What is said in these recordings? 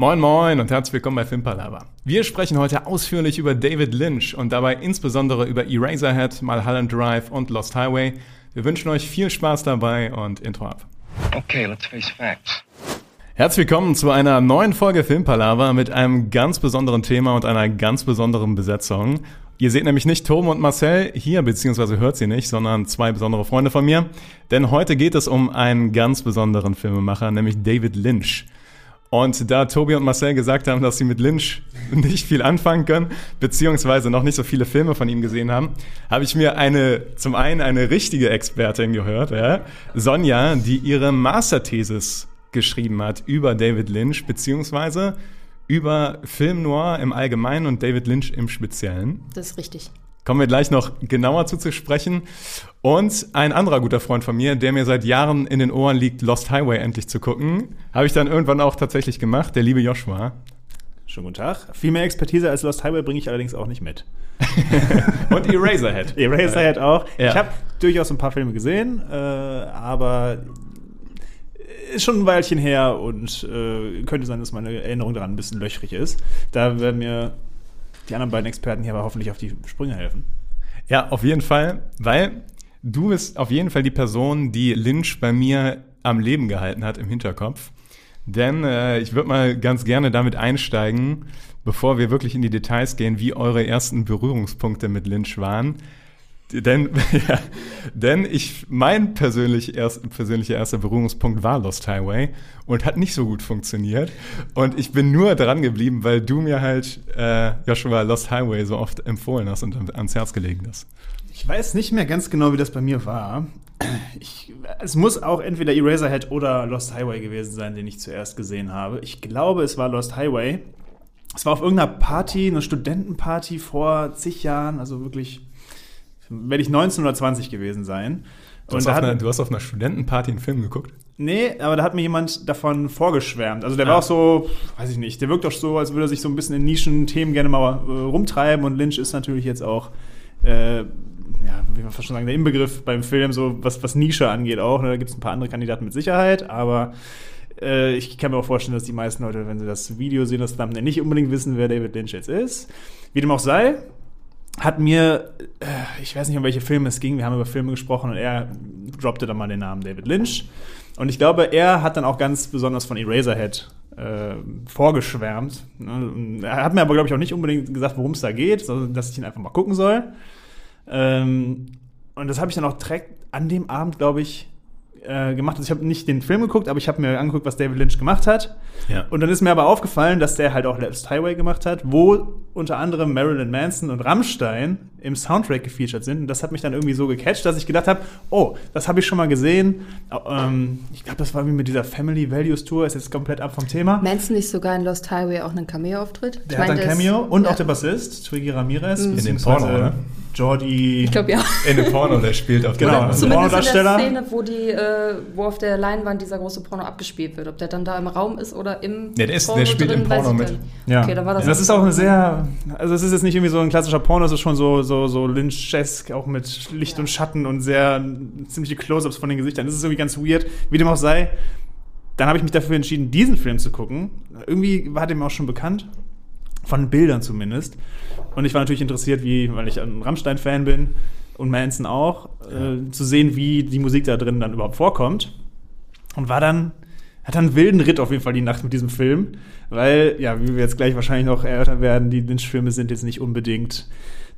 Moin Moin und herzlich willkommen bei Filmpalava. Wir sprechen heute ausführlich über David Lynch und dabei insbesondere über Eraserhead, Mulholland Drive und Lost Highway. Wir wünschen euch viel Spaß dabei und Intro ab. Okay, let's face facts. Herzlich willkommen zu einer neuen Folge Filmpalava mit einem ganz besonderen Thema und einer ganz besonderen Besetzung. Ihr seht nämlich nicht Tom und Marcel hier, beziehungsweise hört sie nicht, sondern zwei besondere Freunde von mir. Denn heute geht es um einen ganz besonderen Filmemacher, nämlich David Lynch. Und da Tobi und Marcel gesagt haben, dass sie mit Lynch nicht viel anfangen können, beziehungsweise noch nicht so viele Filme von ihm gesehen haben, habe ich mir eine, zum einen eine richtige Expertin gehört, ja, Sonja, die ihre Masterthesis geschrieben hat über David Lynch, beziehungsweise über Film Noir im Allgemeinen und David Lynch im Speziellen. Das ist richtig. Kommen wir gleich noch genauer zu, sprechen. Und ein anderer guter Freund von mir, der mir seit Jahren in den Ohren liegt, Lost Highway endlich zu gucken, habe ich dann irgendwann auch tatsächlich gemacht, der liebe Joshua. Schönen guten Tag. Viel mehr Expertise als Lost Highway bringe ich allerdings auch nicht mit. Und Eraserhead. Eraserhead auch. Ja. Ich habe durchaus ein paar Filme gesehen, äh, aber ist schon ein Weilchen her und äh, könnte sein, dass meine Erinnerung daran ein bisschen löchrig ist. Da werden mir die anderen beiden Experten hier aber hoffentlich auf die Sprünge helfen. Ja, auf jeden Fall, weil du bist auf jeden Fall die Person, die Lynch bei mir am Leben gehalten hat im Hinterkopf. Denn äh, ich würde mal ganz gerne damit einsteigen, bevor wir wirklich in die Details gehen, wie eure ersten Berührungspunkte mit Lynch waren. Denn, ja, denn ich, mein persönlich erst, persönlicher erster Berührungspunkt war Lost Highway und hat nicht so gut funktioniert. Und ich bin nur dran geblieben, weil du mir halt äh, Joshua Lost Highway so oft empfohlen hast und ans Herz gelegen hast. Ich weiß nicht mehr ganz genau, wie das bei mir war. Ich, es muss auch entweder Eraserhead oder Lost Highway gewesen sein, den ich zuerst gesehen habe. Ich glaube, es war Lost Highway. Es war auf irgendeiner Party, eine Studentenparty vor zig Jahren, also wirklich werde ich 19 oder 20 gewesen sein. Du hast, hat, einer, du hast, auf einer Studentenparty einen Film geguckt? Nee, aber da hat mir jemand davon vorgeschwärmt. Also der ah. war auch so, weiß ich nicht, der wirkt doch so, als würde er sich so ein bisschen in Nischen-Themen gerne mal äh, rumtreiben. Und Lynch ist natürlich jetzt auch, äh, ja, wie man fast schon sagen, der Inbegriff beim Film, so was, was Nische angeht auch. Da gibt es ein paar andere Kandidaten mit Sicherheit, aber äh, ich kann mir auch vorstellen, dass die meisten Leute, wenn sie das Video sehen, das Thumbnail nicht unbedingt wissen, wer David Lynch jetzt ist. Wie dem auch sei, hat mir, äh, ich weiß nicht, um welche Filme es ging, wir haben über Filme gesprochen und er droppte dann mal den Namen David Lynch. Und ich glaube, er hat dann auch ganz besonders von Eraserhead äh, vorgeschwärmt. Ne? Er hat mir aber, glaube ich, auch nicht unbedingt gesagt, worum es da geht, sondern dass ich ihn einfach mal gucken soll. Ähm, und das habe ich dann auch direkt an dem Abend, glaube ich, äh, gemacht. Also ich habe nicht den Film geguckt, aber ich habe mir angeguckt, was David Lynch gemacht hat. Ja. Und dann ist mir aber aufgefallen, dass der halt auch Lost Highway gemacht hat, wo unter anderem Marilyn Manson und Rammstein im Soundtrack gefeatured sind. Und das hat mich dann irgendwie so gecatcht, dass ich gedacht habe, oh, das habe ich schon mal gesehen. Ähm, ich glaube, das war wie mit dieser Family Values Tour, ist jetzt komplett ab vom Thema. Manson nicht sogar in Lost Highway auch einen Cameo-Auftritt? Der ich hat ein Cameo und ja. auch der Bassist, Twiggy Ramirez. Mhm. In dem Porno, oder? Jordi. Ich glaube ja. In dem Porno, der spielt auf genau. der Zumindest in der Szene, wo, die, äh, wo auf der Leinwand dieser große Porno abgespielt wird. Ob der dann da im Raum ist oder im ja, der, ist, Porno der spielt drin, im Porno mit. Ja. Okay, dann war das, ja. das ist auch eine sehr, also es ist jetzt nicht irgendwie so ein klassischer Porno, es ist schon so, so, so Lynch-esque, auch mit Licht und Schatten und sehr ziemliche Close-Ups von den Gesichtern. Das ist irgendwie ganz weird. Wie dem auch sei, dann habe ich mich dafür entschieden, diesen Film zu gucken. Irgendwie war dem auch schon bekannt. Von Bildern zumindest. Und ich war natürlich interessiert, wie, weil ich ein Rammstein-Fan bin und Manson auch, ja. äh, zu sehen, wie die Musik da drin dann überhaupt vorkommt. Und war dann, hat dann einen wilden Ritt auf jeden Fall die Nacht mit diesem Film, weil, ja, wie wir jetzt gleich wahrscheinlich noch erörtern werden, die Lynch-Filme sind jetzt nicht unbedingt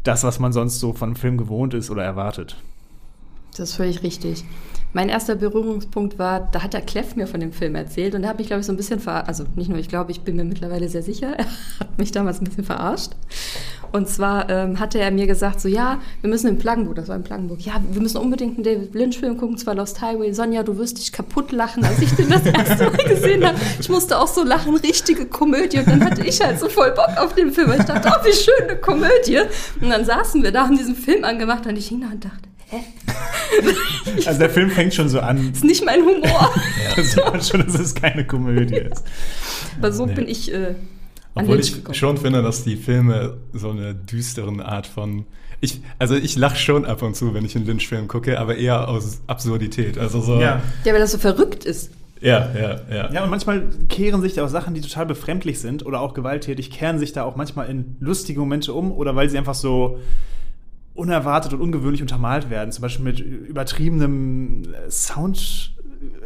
das, was man sonst so von einem Film gewohnt ist oder erwartet. Das ist völlig richtig. Mein erster Berührungspunkt war, da hat der Kleff mir von dem Film erzählt und er hat mich, glaube ich, so ein bisschen verarscht. Also nicht nur, ich glaube, ich bin mir mittlerweile sehr sicher, er hat mich damals ein bisschen verarscht. Und zwar ähm, hatte er mir gesagt, so ja, wir müssen in Plagenburg, das war in Plagenburg, ja, wir müssen unbedingt einen David Lynch-Film gucken, zwar Lost Highway. Sonja, du wirst dich kaputt lachen, als ich den das erste Mal gesehen habe. Ich musste auch so lachen, richtige Komödie. Und dann hatte ich halt so voll Bock auf den Film. Ich dachte, oh, wie schön eine Komödie. Und dann saßen wir da, haben diesen Film angemacht und ich hing da und dachte, hä? Also der Film fängt schon so an. Das ist nicht mein Humor. ja, das sieht man schon, dass es keine Komödie ist. Aber so nee. bin ich äh, obwohl ich schon finde, dass die Filme so eine düsteren Art von. Ich, also ich lache schon ab und zu, wenn ich einen Lynch-Film gucke, aber eher aus Absurdität. Also so. Ja. ja, weil das so verrückt ist. Ja, ja, ja. Ja, und manchmal kehren sich da auch Sachen, die total befremdlich sind oder auch gewalttätig, kehren sich da auch manchmal in lustige Momente um oder weil sie einfach so unerwartet und ungewöhnlich untermalt werden. Zum Beispiel mit übertriebenem äh, Sound.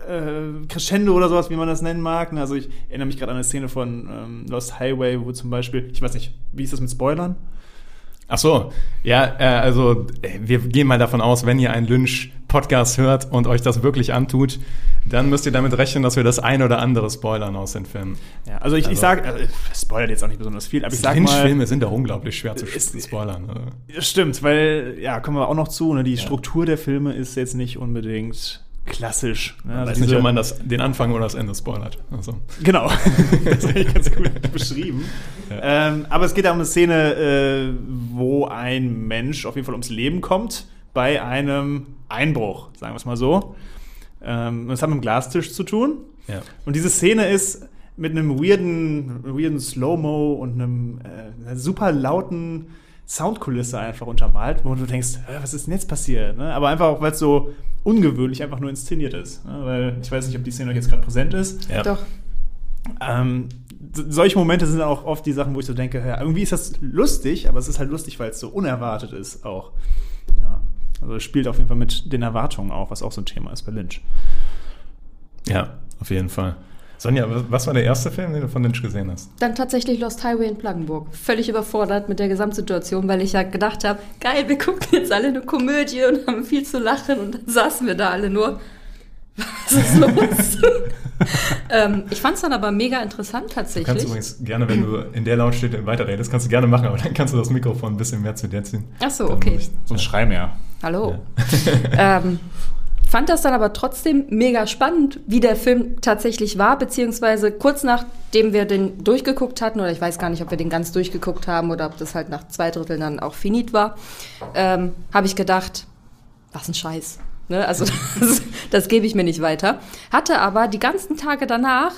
Äh, Crescendo oder sowas, wie man das nennen mag. Also ich erinnere mich gerade an eine Szene von ähm, Lost Highway, wo zum Beispiel, ich weiß nicht, wie ist das mit Spoilern? Ach so, ja, äh, also äh, wir gehen mal davon aus, wenn ihr einen Lynch-Podcast hört und euch das wirklich antut, dann müsst ihr damit rechnen, dass wir das ein oder andere spoilern aus den Filmen. Ja, also ich, also, ich sage, äh, spoilert jetzt auch nicht besonders viel, aber ich sage mal... Lynch-Filme sind ja unglaublich schwer zu ist, spoilern. Also. Stimmt, weil, ja, kommen wir auch noch zu, ne, die ja. Struktur der Filme ist jetzt nicht unbedingt klassisch. Ne? Also weiß nicht, ob man das, den Anfang oder das Ende spoilert. Also. Genau, das habe ich ganz gut beschrieben. Ja. Ähm, aber es geht da um eine Szene, äh, wo ein Mensch auf jeden Fall ums Leben kommt bei einem Einbruch, sagen wir es mal so. Ähm, das hat mit dem Glastisch zu tun. Ja. Und diese Szene ist mit einem weirden, weirden Slow-Mo und einem äh, super lauten Soundkulisse einfach untermalt, wo du denkst, was ist denn jetzt passiert? Ne? Aber einfach auch, weil es so ungewöhnlich einfach nur inszeniert ist. Ne? Weil ich weiß nicht, ob die Szene euch jetzt gerade präsent ist. Ja. Doch. Ähm, solche Momente sind auch oft die Sachen, wo ich so denke, ja, irgendwie ist das lustig, aber es ist halt lustig, weil es so unerwartet ist auch. Ja. Also es spielt auf jeden Fall mit den Erwartungen auch, was auch so ein Thema ist bei Lynch. Ja, auf jeden Fall. Sonja, was war der erste Film, den du von Lynch gesehen hast? Dann tatsächlich Lost Highway in Plaggenburg. Völlig überfordert mit der Gesamtsituation, weil ich ja gedacht habe, geil, wir gucken jetzt alle eine Komödie und haben viel zu lachen und dann saßen wir da alle nur. Was ist los? ähm, ich fand es dann aber mega interessant tatsächlich. Du kannst übrigens gerne, wenn du in der Lautstärke weiterredest, kannst du gerne machen, aber dann kannst du das Mikrofon ein bisschen mehr zu dir ziehen. Ach so, okay. Sonst schrei mehr. Hallo. Ja. ähm, fand das dann aber trotzdem mega spannend, wie der Film tatsächlich war, beziehungsweise kurz nachdem wir den durchgeguckt hatten, oder ich weiß gar nicht, ob wir den ganz durchgeguckt haben oder ob das halt nach zwei Dritteln dann auch finit war, ähm, habe ich gedacht, was ein Scheiß. Ne? Also das, das gebe ich mir nicht weiter. Hatte aber die ganzen Tage danach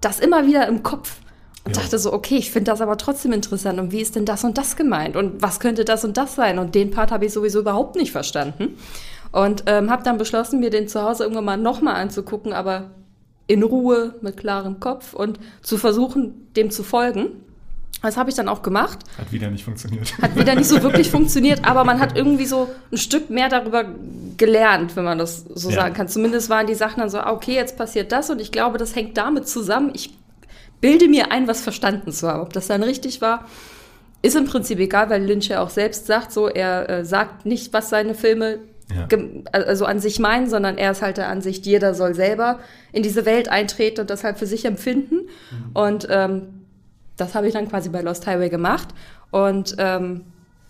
das immer wieder im Kopf und ja. dachte so, okay, ich finde das aber trotzdem interessant. Und wie ist denn das und das gemeint? Und was könnte das und das sein? Und den Part habe ich sowieso überhaupt nicht verstanden. Und ähm, habe dann beschlossen, mir den zu Hause irgendwann mal nochmal anzugucken, aber in Ruhe, mit klarem Kopf und zu versuchen, dem zu folgen. Das habe ich dann auch gemacht. Hat wieder nicht funktioniert. Hat wieder nicht so wirklich funktioniert, aber man hat irgendwie so ein Stück mehr darüber gelernt, wenn man das so ja. sagen kann. Zumindest waren die Sachen dann so, ah, okay, jetzt passiert das und ich glaube, das hängt damit zusammen. Ich bilde mir ein, was verstanden zu haben. Ob das dann richtig war, ist im Prinzip egal, weil Lynch ja auch selbst sagt, so er äh, sagt nicht, was seine Filme ja. also an sich meinen, sondern er ist halt der Ansicht, jeder soll selber in diese Welt eintreten und das halt für sich empfinden. Mhm. Und ähm, das habe ich dann quasi bei Lost Highway gemacht und ähm,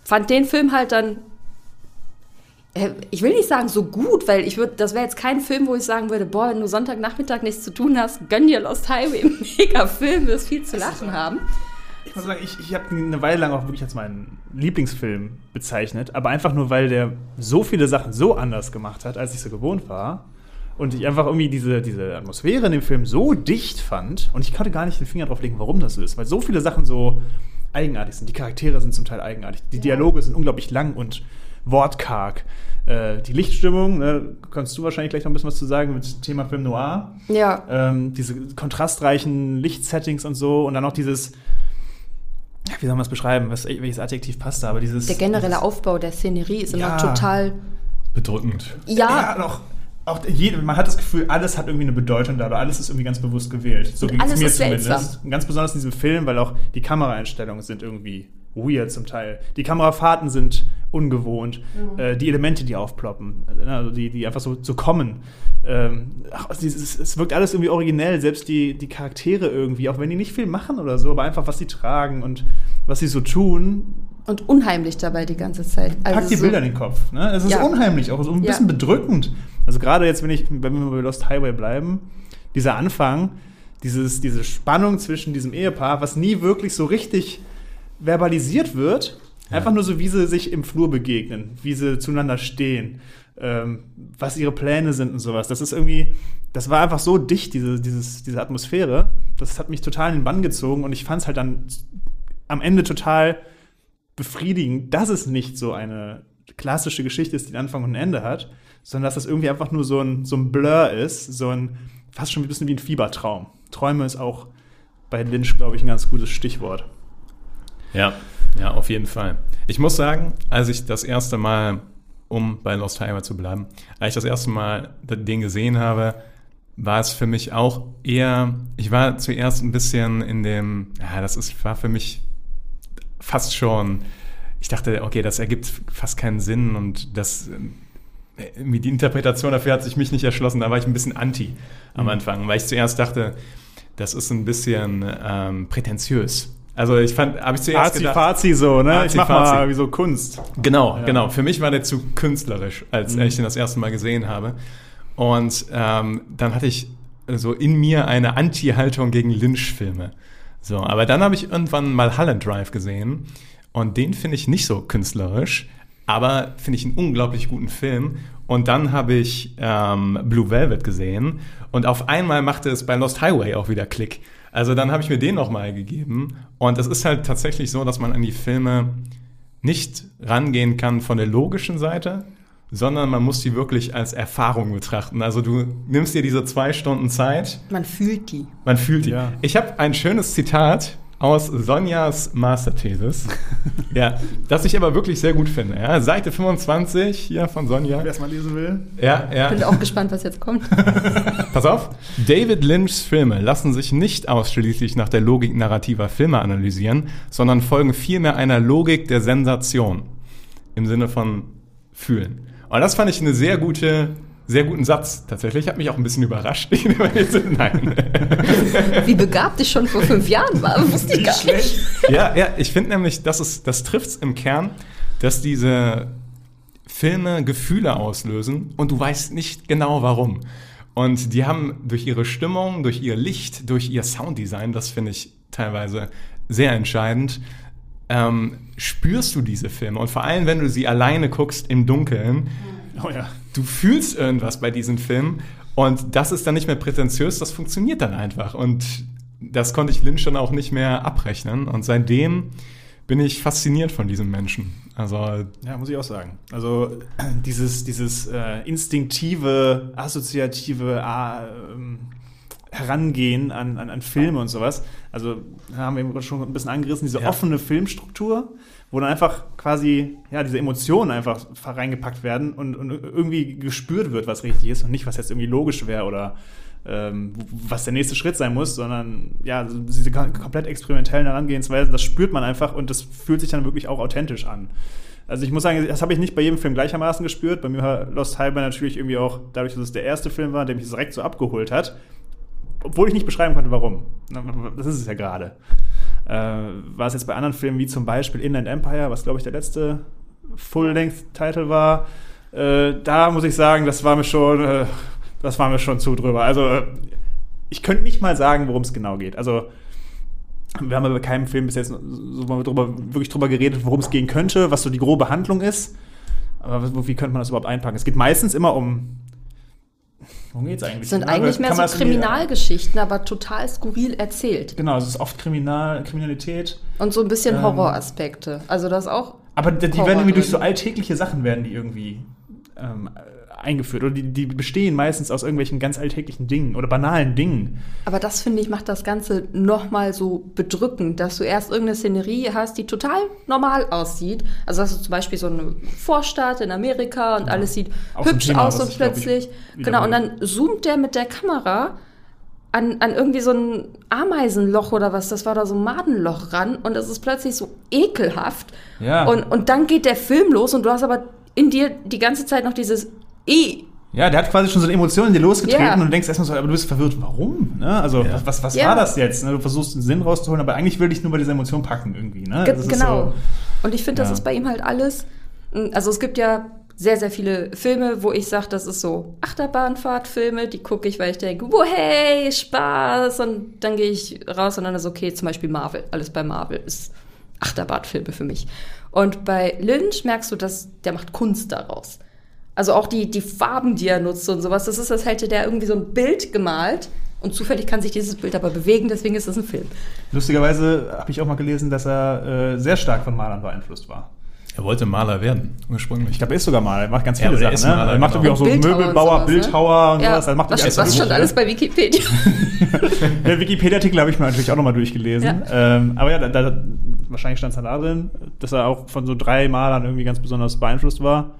fand den Film halt dann äh, ich will nicht sagen so gut, weil ich würde, das wäre jetzt kein Film, wo ich sagen würde, boah, wenn du Sonntagnachmittag nichts zu tun hast, gönn dir Lost Highway, mega Film, wirst viel zu lachen haben ich muss sagen, ich, ich habe eine Weile lang auch wirklich als meinen Lieblingsfilm bezeichnet, aber einfach nur, weil der so viele Sachen so anders gemacht hat, als ich so gewohnt war. Und ich einfach irgendwie diese, diese Atmosphäre in dem Film so dicht fand und ich konnte gar nicht den Finger drauf legen, warum das so ist, weil so viele Sachen so eigenartig sind. Die Charaktere sind zum Teil eigenartig. Die Dialoge sind unglaublich lang und wortkarg. Äh, die Lichtstimmung, ne, kannst du wahrscheinlich gleich noch ein bisschen was zu sagen mit dem Thema Film Noir. Ja. Ähm, diese kontrastreichen Lichtsettings und so und dann auch dieses wie soll man es beschreiben, was, welches Adjektiv passt da, aber dieses... Der generelle Aufbau der Szenerie ist immer total... Bedrückend. Ja. ja auch, auch jede, man hat das Gefühl, alles hat irgendwie eine Bedeutung da, aber alles ist irgendwie ganz bewusst gewählt. So ging es mir zumindest. Seltsam. Ganz besonders in diesem Film, weil auch die Kameraeinstellungen sind irgendwie weird zum Teil. Die Kamerafahrten sind ungewohnt. Mhm. Äh, die Elemente, die aufploppen, äh, also die, die einfach so, so kommen. Ähm, ach, es, es, wirkt alles irgendwie originell, selbst die, die Charaktere irgendwie, auch wenn die nicht viel machen oder so, aber einfach, was sie tragen und was sie so tun. Und unheimlich dabei die ganze Zeit. Also Packt die so Bilder in den Kopf. Ne? Es ist ja. unheimlich, auch so ein bisschen ja. bedrückend. Also gerade jetzt, wenn, ich, wenn wir bei Lost Highway bleiben, dieser Anfang, dieses, diese Spannung zwischen diesem Ehepaar, was nie wirklich so richtig verbalisiert wird, ja. einfach nur so, wie sie sich im Flur begegnen, wie sie zueinander stehen, ähm, was ihre Pläne sind und sowas. Das ist irgendwie, das war einfach so dicht, diese, dieses, diese Atmosphäre. Das hat mich total in den Bann gezogen und ich fand es halt dann am Ende total befriedigend, dass es nicht so eine klassische Geschichte ist, die einen Anfang und ein Ende hat, sondern dass das irgendwie einfach nur so ein, so ein Blur ist, so ein fast schon ein bisschen wie ein Fiebertraum. Träume ist auch bei Lynch, glaube ich, ein ganz gutes Stichwort. Ja, ja, auf jeden Fall. Ich muss sagen, als ich das erste Mal, um bei Lost Highway zu bleiben, als ich das erste Mal den gesehen habe, war es für mich auch eher, ich war zuerst ein bisschen in dem, ja, das ist, war für mich fast schon, ich dachte, okay, das ergibt fast keinen Sinn und das, irgendwie die Interpretation dafür hat sich mich nicht erschlossen, da war ich ein bisschen anti am mhm. Anfang, weil ich zuerst dachte, das ist ein bisschen ähm, prätentiös. Also ich fand, habe ich zuerst Azi gedacht, Fazi so, ne? Azi, ich mach Fazi. mal wie so Kunst. Genau, ja. genau. Für mich war der zu künstlerisch, als mhm. ich den das erste Mal gesehen habe. Und ähm, dann hatte ich so in mir eine Anti-Haltung gegen Lynch-Filme. So, aber dann habe ich irgendwann mal Holland Drive gesehen und den finde ich nicht so künstlerisch, aber finde ich einen unglaublich guten Film. Und dann habe ich ähm, Blue Velvet gesehen und auf einmal machte es bei Lost Highway auch wieder Klick. Also dann habe ich mir den nochmal gegeben und es ist halt tatsächlich so, dass man an die Filme nicht rangehen kann von der logischen Seite, sondern man muss die wirklich als Erfahrung betrachten. Also du nimmst dir diese zwei Stunden Zeit. Man fühlt die. Man fühlt die. Ja. Ich habe ein schönes Zitat aus Sonjas Masterthesis. ja, das ich aber wirklich sehr gut finde. Ja, Seite 25 hier von Sonja. Wer es mal lesen will. Ja, ja. Ich bin auch gespannt, was jetzt kommt. Pass auf. David Lynchs Filme lassen sich nicht ausschließlich nach der Logik narrativer Filme analysieren, sondern folgen vielmehr einer Logik der Sensation. Im Sinne von fühlen. Und das fand ich eine sehr gute, sehr guten Satz. Tatsächlich hat mich auch ein bisschen überrascht. Nein. Wie begabt ich schon vor fünf Jahren war, wusste ich gar nicht. Ja, ja, ich finde nämlich, das, ist, das trifft es im Kern, dass diese Filme Gefühle auslösen und du weißt nicht genau warum. Und die haben durch ihre Stimmung, durch ihr Licht, durch ihr Sounddesign, das finde ich teilweise sehr entscheidend, ähm, spürst du diese Filme. Und vor allem, wenn du sie alleine guckst im Dunkeln, oh ja. du fühlst irgendwas bei diesen Filmen. Und das ist dann nicht mehr prätentiös, das funktioniert dann einfach. Und das konnte ich Lynch dann auch nicht mehr abrechnen. Und seitdem bin ich fasziniert von diesem Menschen. Also ja, muss ich auch sagen. Also dieses dieses äh, instinktive, assoziative äh, Herangehen an, an, an Filme und sowas. Also haben wir schon ein bisschen angerissen, diese ja. offene Filmstruktur, wo dann einfach quasi ja, diese Emotionen einfach reingepackt werden und, und irgendwie gespürt wird, was richtig ist und nicht, was jetzt irgendwie logisch wäre oder ähm, was der nächste Schritt sein muss, sondern ja, diese komplett experimentellen Herangehensweisen, das spürt man einfach und das fühlt sich dann wirklich auch authentisch an. Also ich muss sagen, das habe ich nicht bei jedem Film gleichermaßen gespürt. Bei mir war Lost Highway natürlich irgendwie auch, dadurch, dass es der erste Film war, der mich direkt so abgeholt hat, obwohl ich nicht beschreiben konnte, warum. Das ist es ja gerade. Äh, war es jetzt bei anderen Filmen wie zum Beispiel Inland Empire, was glaube ich der letzte Full-Length-Title war, äh, da muss ich sagen, das war mir schon, äh, das war mir schon zu drüber. Also äh, ich könnte nicht mal sagen, worum es genau geht. Also wir haben aber bei keinem Film bis jetzt so mal drüber, wirklich drüber geredet, worum es gehen könnte, was so die grobe Handlung ist. Aber wie könnte man das überhaupt einpacken? Es geht meistens immer um Worum geht es eigentlich? Sind eigentlich mehr so Kriminalgeschichten, aber total skurril erzählt. Genau, es ist oft Kriminal, Kriminalität. Und so ein bisschen ähm, Horroraspekte. Also das auch. Aber die, die werden irgendwie durch so alltägliche Sachen werden die irgendwie ähm, eingeführt. Oder die, die bestehen meistens aus irgendwelchen ganz alltäglichen Dingen oder banalen Dingen. Aber das, finde ich, macht das Ganze nochmal so bedrückend, dass du erst irgendeine Szenerie hast, die total normal aussieht. Also hast du zum Beispiel so eine Vorstadt in Amerika und ja. alles sieht Auch hübsch Thema, aus und plötzlich. Genau, und dann zoomt der mit der Kamera an, an irgendwie so ein Ameisenloch oder was, das war da so ein Madenloch ran und es ist plötzlich so ekelhaft. Ja. Und, und dann geht der Film los und du hast aber in dir die ganze Zeit noch dieses I. Ja, der hat quasi schon so eine Emotion in dir losgetreten yeah. und du denkst erstmal so, aber du bist verwirrt, warum? Ne? Also, ja. was, was ja. war das jetzt? Ne? Du versuchst einen Sinn rauszuholen, aber eigentlich will ich nur bei dieser Emotion packen irgendwie. Ne? Ge genau. So, und ich finde, das ist bei ihm halt alles. Hm, also, es gibt ja sehr, sehr viele Filme, wo ich sage, das ist so Achterbahnfahrtfilme, die gucke ich, weil ich denke, wo hey, Spaß. Und dann gehe ich raus und dann ist okay, zum Beispiel Marvel. Alles bei Marvel ist Achterbahnfilme für mich. Und bei Lynch merkst du, dass der macht Kunst daraus. Also auch die, die Farben, die er nutzt und sowas, das ist, als hätte der irgendwie so ein Bild gemalt. Und zufällig kann sich dieses Bild aber bewegen, deswegen ist es ein Film. Lustigerweise habe ich auch mal gelesen, dass er äh, sehr stark von Malern beeinflusst war. Er wollte Maler werden, ursprünglich. Ich glaube, er ist sogar Maler. Er macht ganz Ja, viele er Sachen. ist Ne? Maler, er macht genau. irgendwie auch so Bildhauer und Möbelbauer, sowas, ne? Bildhauer und Ja, sowas. Er macht was, ganz was schon alles bei Wikipedia. Der Wikipedia-Artikel habe ich mir natürlich auch nochmal durchgelesen. Ähm, aber ja, da, da, wahrscheinlich stand es da drin, dass er auch von so drei Malern irgendwie ganz besonders beeinflusst war.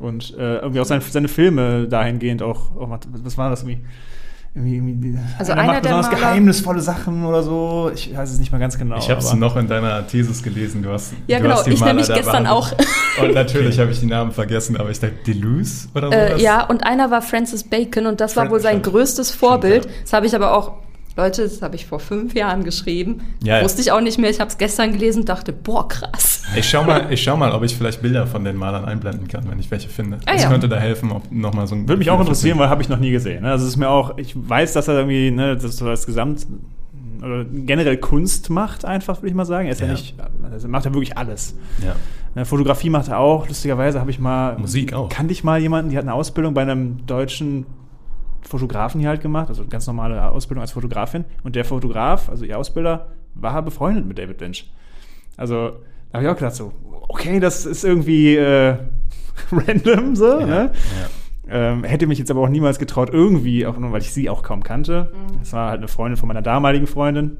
Und äh, irgendwie auch seine, seine Filme dahingehend auch, auch macht- was war das irgendwie? irgendwie, irgendwie Also einer einer macht der besonders Maler- geheimnisvolle Sachen oder so. Ich weiß es nicht mehr ganz genau. Ich habe es noch in deiner Thesis gelesen. Du hast, Ja, du genau. hast die Ich Maler nämlich gestern behandelt. Und natürlich habe ich die Namen vergessen, aber ich dachte, Deleuze oder Äh, sowas? ja, und einer war Francis Bacon und das war Fran- wohl sein größtes Vorbild. Das habe ich aber auch, Leute, das habe ich vor fünf Jahren geschrieben. Ja, ja. Wusste ich auch nicht mehr. Ich habe es gestern gelesen und dachte, boah, krass. Ich schau, mal, ich schau mal, ob ich vielleicht Bilder von den Malern einblenden kann, wenn ich welche finde. Ah, das ja. könnte da helfen, ob noch mal so ein Würde mich auch interessieren, weil habe ich noch nie gesehen. ne? Also es ist mir auch, ich weiß, dass er irgendwie, ne, das so als Gesamt oder generell Kunst macht, einfach, würde ich mal sagen. Er ist ja, Ja. nicht, also macht er wirklich alles. Ja. Ne, Fotografie macht er auch. Lustigerweise habe ich mal. Musik auch. Kannte ich mal jemanden, die hat eine Ausbildung bei einem deutschen Fotografen hier halt gemacht, also ganz normale Ausbildung als Fotografin. Und der Fotograf, also ihr Ausbilder, war befreundet mit David Lynch. Also da habe ich auch gedacht, so, okay, das ist irgendwie äh, random so, Ja. ne? Ja. Ähm, hätte mich jetzt aber auch niemals getraut, irgendwie, auch nur weil ich sie auch kaum kannte. Mhm. Das war halt eine Freundin von meiner damaligen Freundin.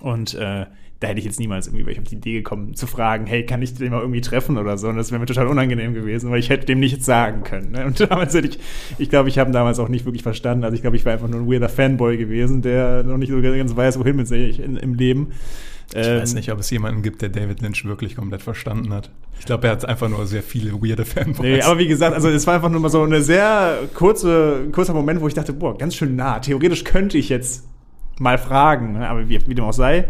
Und äh, da hätte ich jetzt niemals irgendwie, weil ich auf die Idee gekommen, zu fragen, hey, kann ich den mal irgendwie treffen oder so? Und das wäre mir total unangenehm gewesen, weil ich hätte dem nichts sagen können. Ne? Und damals hätte ich, ich glaube, ich habe ihn damals auch nicht wirklich verstanden. Also ich glaube, ich war einfach nur ein weirder Fanboy gewesen, der noch nicht so ganz weiß, wohin mit sich in, im Leben. Ich weiß nicht, ob es jemanden gibt, der David Lynch wirklich komplett verstanden hat. Ich glaube, er hat einfach nur sehr viele weirde Fanboys. Nee, aber wie gesagt, also es war einfach nur mal so eine sehr kurze, kurzer Moment, wo ich dachte, boah, ganz schön nah. Theoretisch könnte ich jetzt mal fragen, ne? aber wie, wie dem auch sei.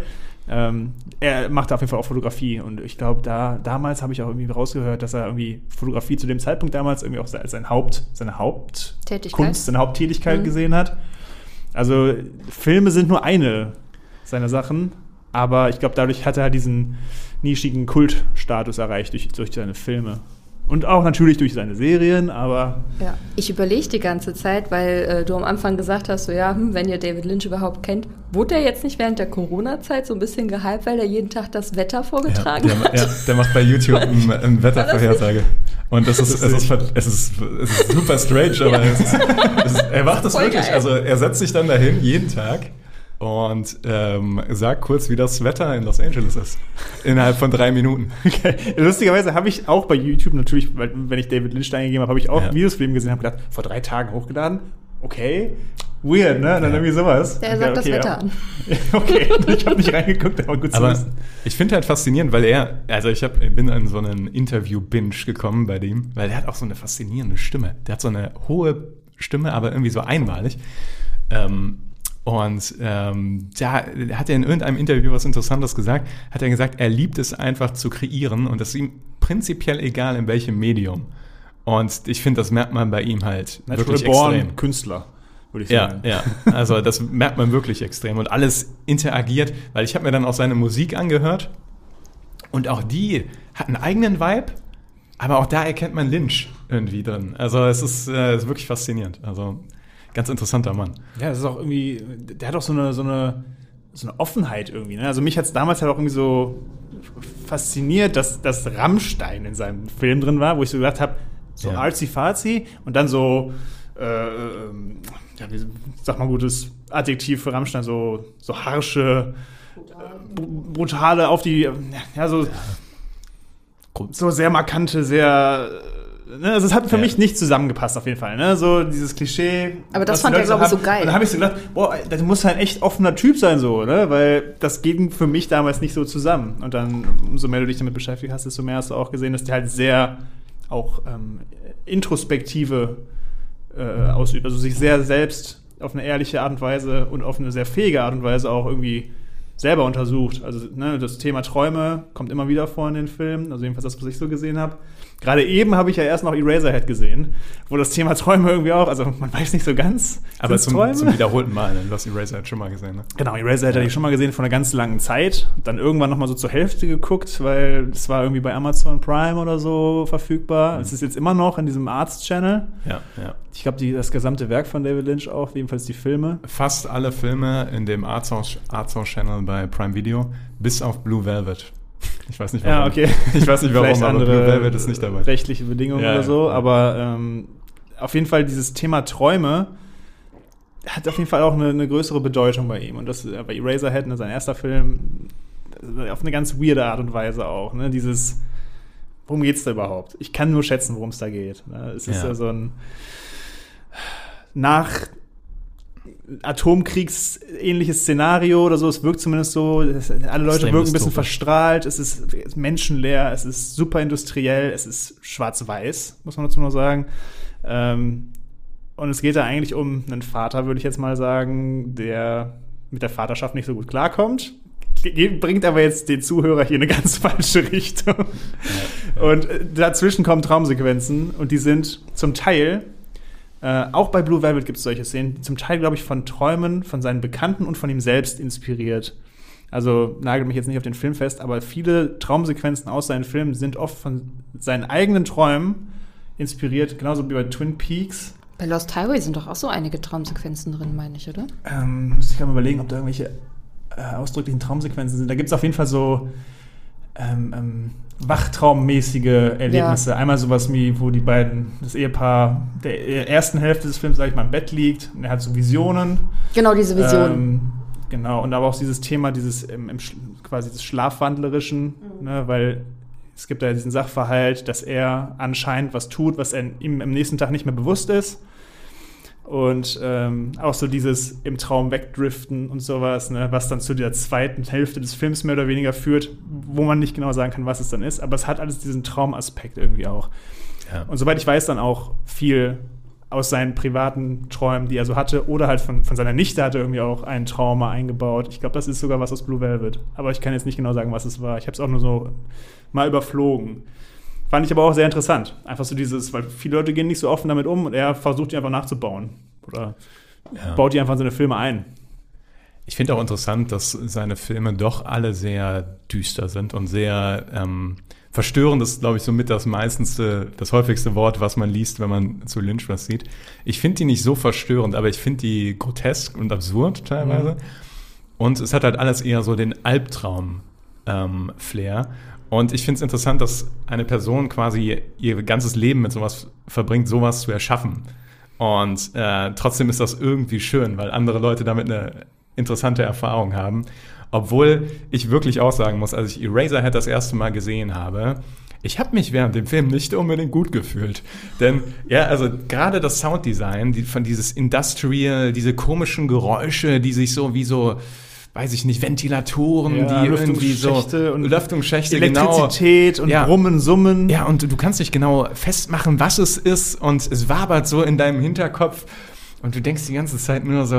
Ähm, er macht auf jeden Fall auch Fotografie und ich glaube, da damals habe ich auch irgendwie rausgehört, dass er irgendwie Fotografie zu dem Zeitpunkt damals irgendwie auch als sein Haupt, seine Hauptkunst, seine Haupttätigkeit Mhm. gesehen hat. Also Filme sind nur eine seiner Sachen, aber ich glaube, dadurch hat er diesen nischigen Kultstatus erreicht durch, durch seine Filme. Und auch natürlich durch seine Serien, aber Ja. Ich überlege die ganze Zeit, weil äh, du am Anfang gesagt hast, so ja, hm, wenn ihr David Lynch überhaupt kennt, wurde er jetzt nicht während der Corona-Zeit so ein bisschen gehypt, weil er jeden Tag das Wetter ja, vorgetragen der, hat? ja, der macht bei YouTube eine ein Wettervorhersage. Und das ist, es ist, es ist, es ist super strange, aber es ist, es ist, er macht das Voll wirklich. geil. Also er setzt sich dann dahin jeden Tag und ähm, sagt kurz, wie das Wetter in Los Angeles ist. Innerhalb von drei Minuten. okay. lustigerweise habe ich auch bei YouTube natürlich, weil, wenn ich David Lynch eingegeben habe, habe ich auch Ja. Videos von ihm gesehen, habe gedacht, vor drei Tagen hochgeladen. Okay, weird, ne? Und dann Ja. irgendwie sowas. Der sagt okay, das Wetter ja. an. okay, ich habe nicht reingeguckt, aber gut zu Aber wissen. ich finde halt faszinierend, weil er, also ich hab, bin an so einen Interview-Binge gekommen bei dem, weil der hat auch so eine faszinierende Stimme. Der hat so eine hohe Stimme, aber irgendwie so einmalig. Ähm, und ähm, da hat er in irgendeinem Interview was Interessantes gesagt. Hat er gesagt, er liebt es einfach zu kreieren und das ist ihm prinzipiell egal in welchem Medium. Und ich finde, das merkt man bei ihm halt Natural wirklich born extrem. Künstler, würde ich Ja, sagen. ja. Also das merkt man wirklich extrem. Und alles interagiert, weil ich habe mir dann auch seine Musik angehört und auch die hat einen eigenen Vibe, aber auch da erkennt man Lynch irgendwie drin. Also es ist, äh, es ist wirklich faszinierend. Also ganz interessanter Mann. Ja, das ist auch irgendwie, der hat auch so eine, so eine, so eine Offenheit irgendwie. Ne? Also mich hat es damals halt auch irgendwie so fasziniert, dass, dass Rammstein in seinem Film drin war, wo ich so gedacht habe, so Ja. arzi-fazi und dann so, äh, ähm, ja, wie sag mal gutes Adjektiv für Rammstein, so, so harsche, br- brutale auf die, ja, so, so sehr markante, sehr, äh, ne, also es hat für Ja. mich nicht zusammengepasst auf jeden Fall, ne, so dieses Klischee. Aber das was fand er, Leute glaub ich, so geil. Und dann habe ich so gedacht, boah, das muss halt echt offener Typ sein, so, ne, weil das ging für mich damals nicht so zusammen. Und dann, umso mehr du dich damit beschäftigt hast, desto mehr hast du auch gesehen, dass die halt sehr auch ähm, introspektive äh, ausübt, also sich sehr selbst auf eine ehrliche Art und Weise und auf eine sehr fähige Art und Weise auch irgendwie selber untersucht. Also ne, das Thema Träume kommt immer wieder vor in den Filmen, also jedenfalls das, was ich so gesehen habe. Gerade eben habe ich ja erst noch Eraserhead gesehen, wo das Thema Träume irgendwie auch, also man weiß nicht so ganz. Aber zum, zum wiederholten Mal. Du hast Eraser halt schon mal gesehen, ne? Genau, Eraserhead hatte ich schon mal gesehen vor einer ganz langen Zeit. Dann irgendwann noch mal so zur Hälfte geguckt, weil es war irgendwie bei Amazon Prime oder so verfügbar. Es ist jetzt immer noch in diesem Arts-Channel. Ja, ja. Ich glaube, das gesamte Werk von David Lynch auch, jedenfalls die Filme. Fast alle Filme in dem Arthouse Arthouse Channel bei Prime Video, bis auf Blue Velvet. Ich weiß nicht warum. Ja, okay. Ich weiß nicht warum, Vielleicht aber andere Blue Velvet ist nicht dabei. rechtliche Bedingungen Ja, oder so, aber ähm, auf jeden Fall dieses Thema Träume hat auf jeden Fall auch eine, eine größere Bedeutung bei ihm. Und das äh, bei Eraserhead, ne, sein erster Film, äh, auf eine ganz weirde Art und Weise auch. Ne? Dieses, worum geht's da überhaupt? Ich kann nur schätzen, worum es da geht. Ne? Es ist ja so ein nach Atomkriegsähnliches Szenario oder so. Es wirkt zumindest so. Es, alle Leute wirken ein bisschen verstrahlt. Es ist menschenleer. Es ist super industriell. Es ist schwarz-weiß, muss man dazu noch sagen. Ähm, und es geht da eigentlich um einen Vater, würde ich jetzt mal sagen, der mit der Vaterschaft nicht so gut klarkommt. Bringt aber jetzt den Zuhörer hier in eine ganz falsche Richtung. Und äh, dazwischen kommen Traumsequenzen und die sind zum Teil, äh, auch bei Blue Velvet gibt es solche Szenen, zum Teil, glaube ich, von Träumen von seinen Bekannten und von ihm selbst inspiriert. Also nagelt mich jetzt nicht auf den Film fest, aber viele Traumsequenzen aus seinen Filmen sind oft von seinen eigenen Träumen inspiriert, genauso wie bei Twin Peaks. Bei Lost Highway sind doch auch so einige Traumsequenzen drin, meine ich, oder? Ähm, muss ich mal überlegen, ob da irgendwelche äh, ausdrücklichen Traumsequenzen sind. Da gibt es auf jeden Fall so ähm, ähm, wachtraummäßige Erlebnisse. Einmal sowas wie, wo die beiden, das Ehepaar der ersten Hälfte des Films, sag ich mal, im Bett liegt und er hat so Visionen. Genau, diese Vision. Ähm, genau, und aber auch dieses Thema, dieses im, im, quasi des Schlafwandlerischen, ne, weil es gibt ja diesen Sachverhalt, dass er anscheinend was tut, was er ihm am nächsten Tag nicht mehr bewusst ist. Und ähm, auch so dieses im Traum wegdriften und sowas, ne, was dann zu der zweiten Hälfte des Films mehr oder weniger führt, wo man nicht genau sagen kann, was es dann ist. Aber es hat alles diesen Traumaspekt irgendwie auch. Ja. Und soweit ich weiß, dann auch viel aus seinen privaten Träumen, die er so hatte, oder halt von, von seiner Nichte hatte irgendwie auch ein Trauma eingebaut. Ich glaube, das ist sogar was aus Blue Velvet. Aber ich kann jetzt nicht genau sagen, was es war. Ich habe es auch nur so mal überflogen. Fand ich aber auch sehr interessant. Einfach so dieses, weil viele Leute gehen nicht so offen damit um und er versucht die einfach nachzubauen. Oder Ja. baut die einfach in seine Filme ein. Ich finde auch interessant, dass seine Filme doch alle sehr düster sind und sehr ähm, verstörend ist, glaube ich, somit das meistendste, das häufigste Wort, was man liest, wenn man zu Lynch was sieht. Ich finde die nicht so verstörend, aber ich finde die grotesk und absurd teilweise. Mhm. Und es hat halt alles eher so den Albtraum-Flair. Und ich finde es interessant, dass eine Person quasi ihr ganzes Leben mit sowas verbringt, sowas zu erschaffen. Und äh, trotzdem ist das irgendwie schön, weil andere Leute damit eine interessante Erfahrung haben. Obwohl ich wirklich auch sagen muss, als ich Eraserhead das erste Mal gesehen habe, ich habe mich während dem Film nicht unbedingt gut gefühlt. Denn, ja, also gerade das Sounddesign, die, von dieses Industrial, diese komischen Geräusche, die sich so wie so, weiß ich nicht, Ventilatoren, Ja, die irgendwie so und Lüftungsschächte, genau. Elektrizität und Ja. Brummen, Summen. Ja, und du, kannst nicht genau festmachen, was es ist und es wabert so in deinem Hinterkopf und du denkst die ganze Zeit nur so,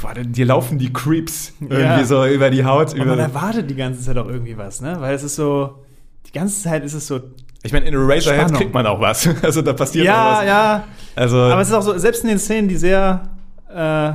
boah, dir laufen die Creeps irgendwie Ja. so über die Haut. Und man Über, erwartet die ganze Zeit auch irgendwie was, ne? Weil es ist so, die ganze Zeit ist es so. ich meine, in Eraserhead kriegt man auch was. Also da passiert auch Ja, was. ja. Also, Aber es ist auch so, selbst in den Szenen, die sehr äh,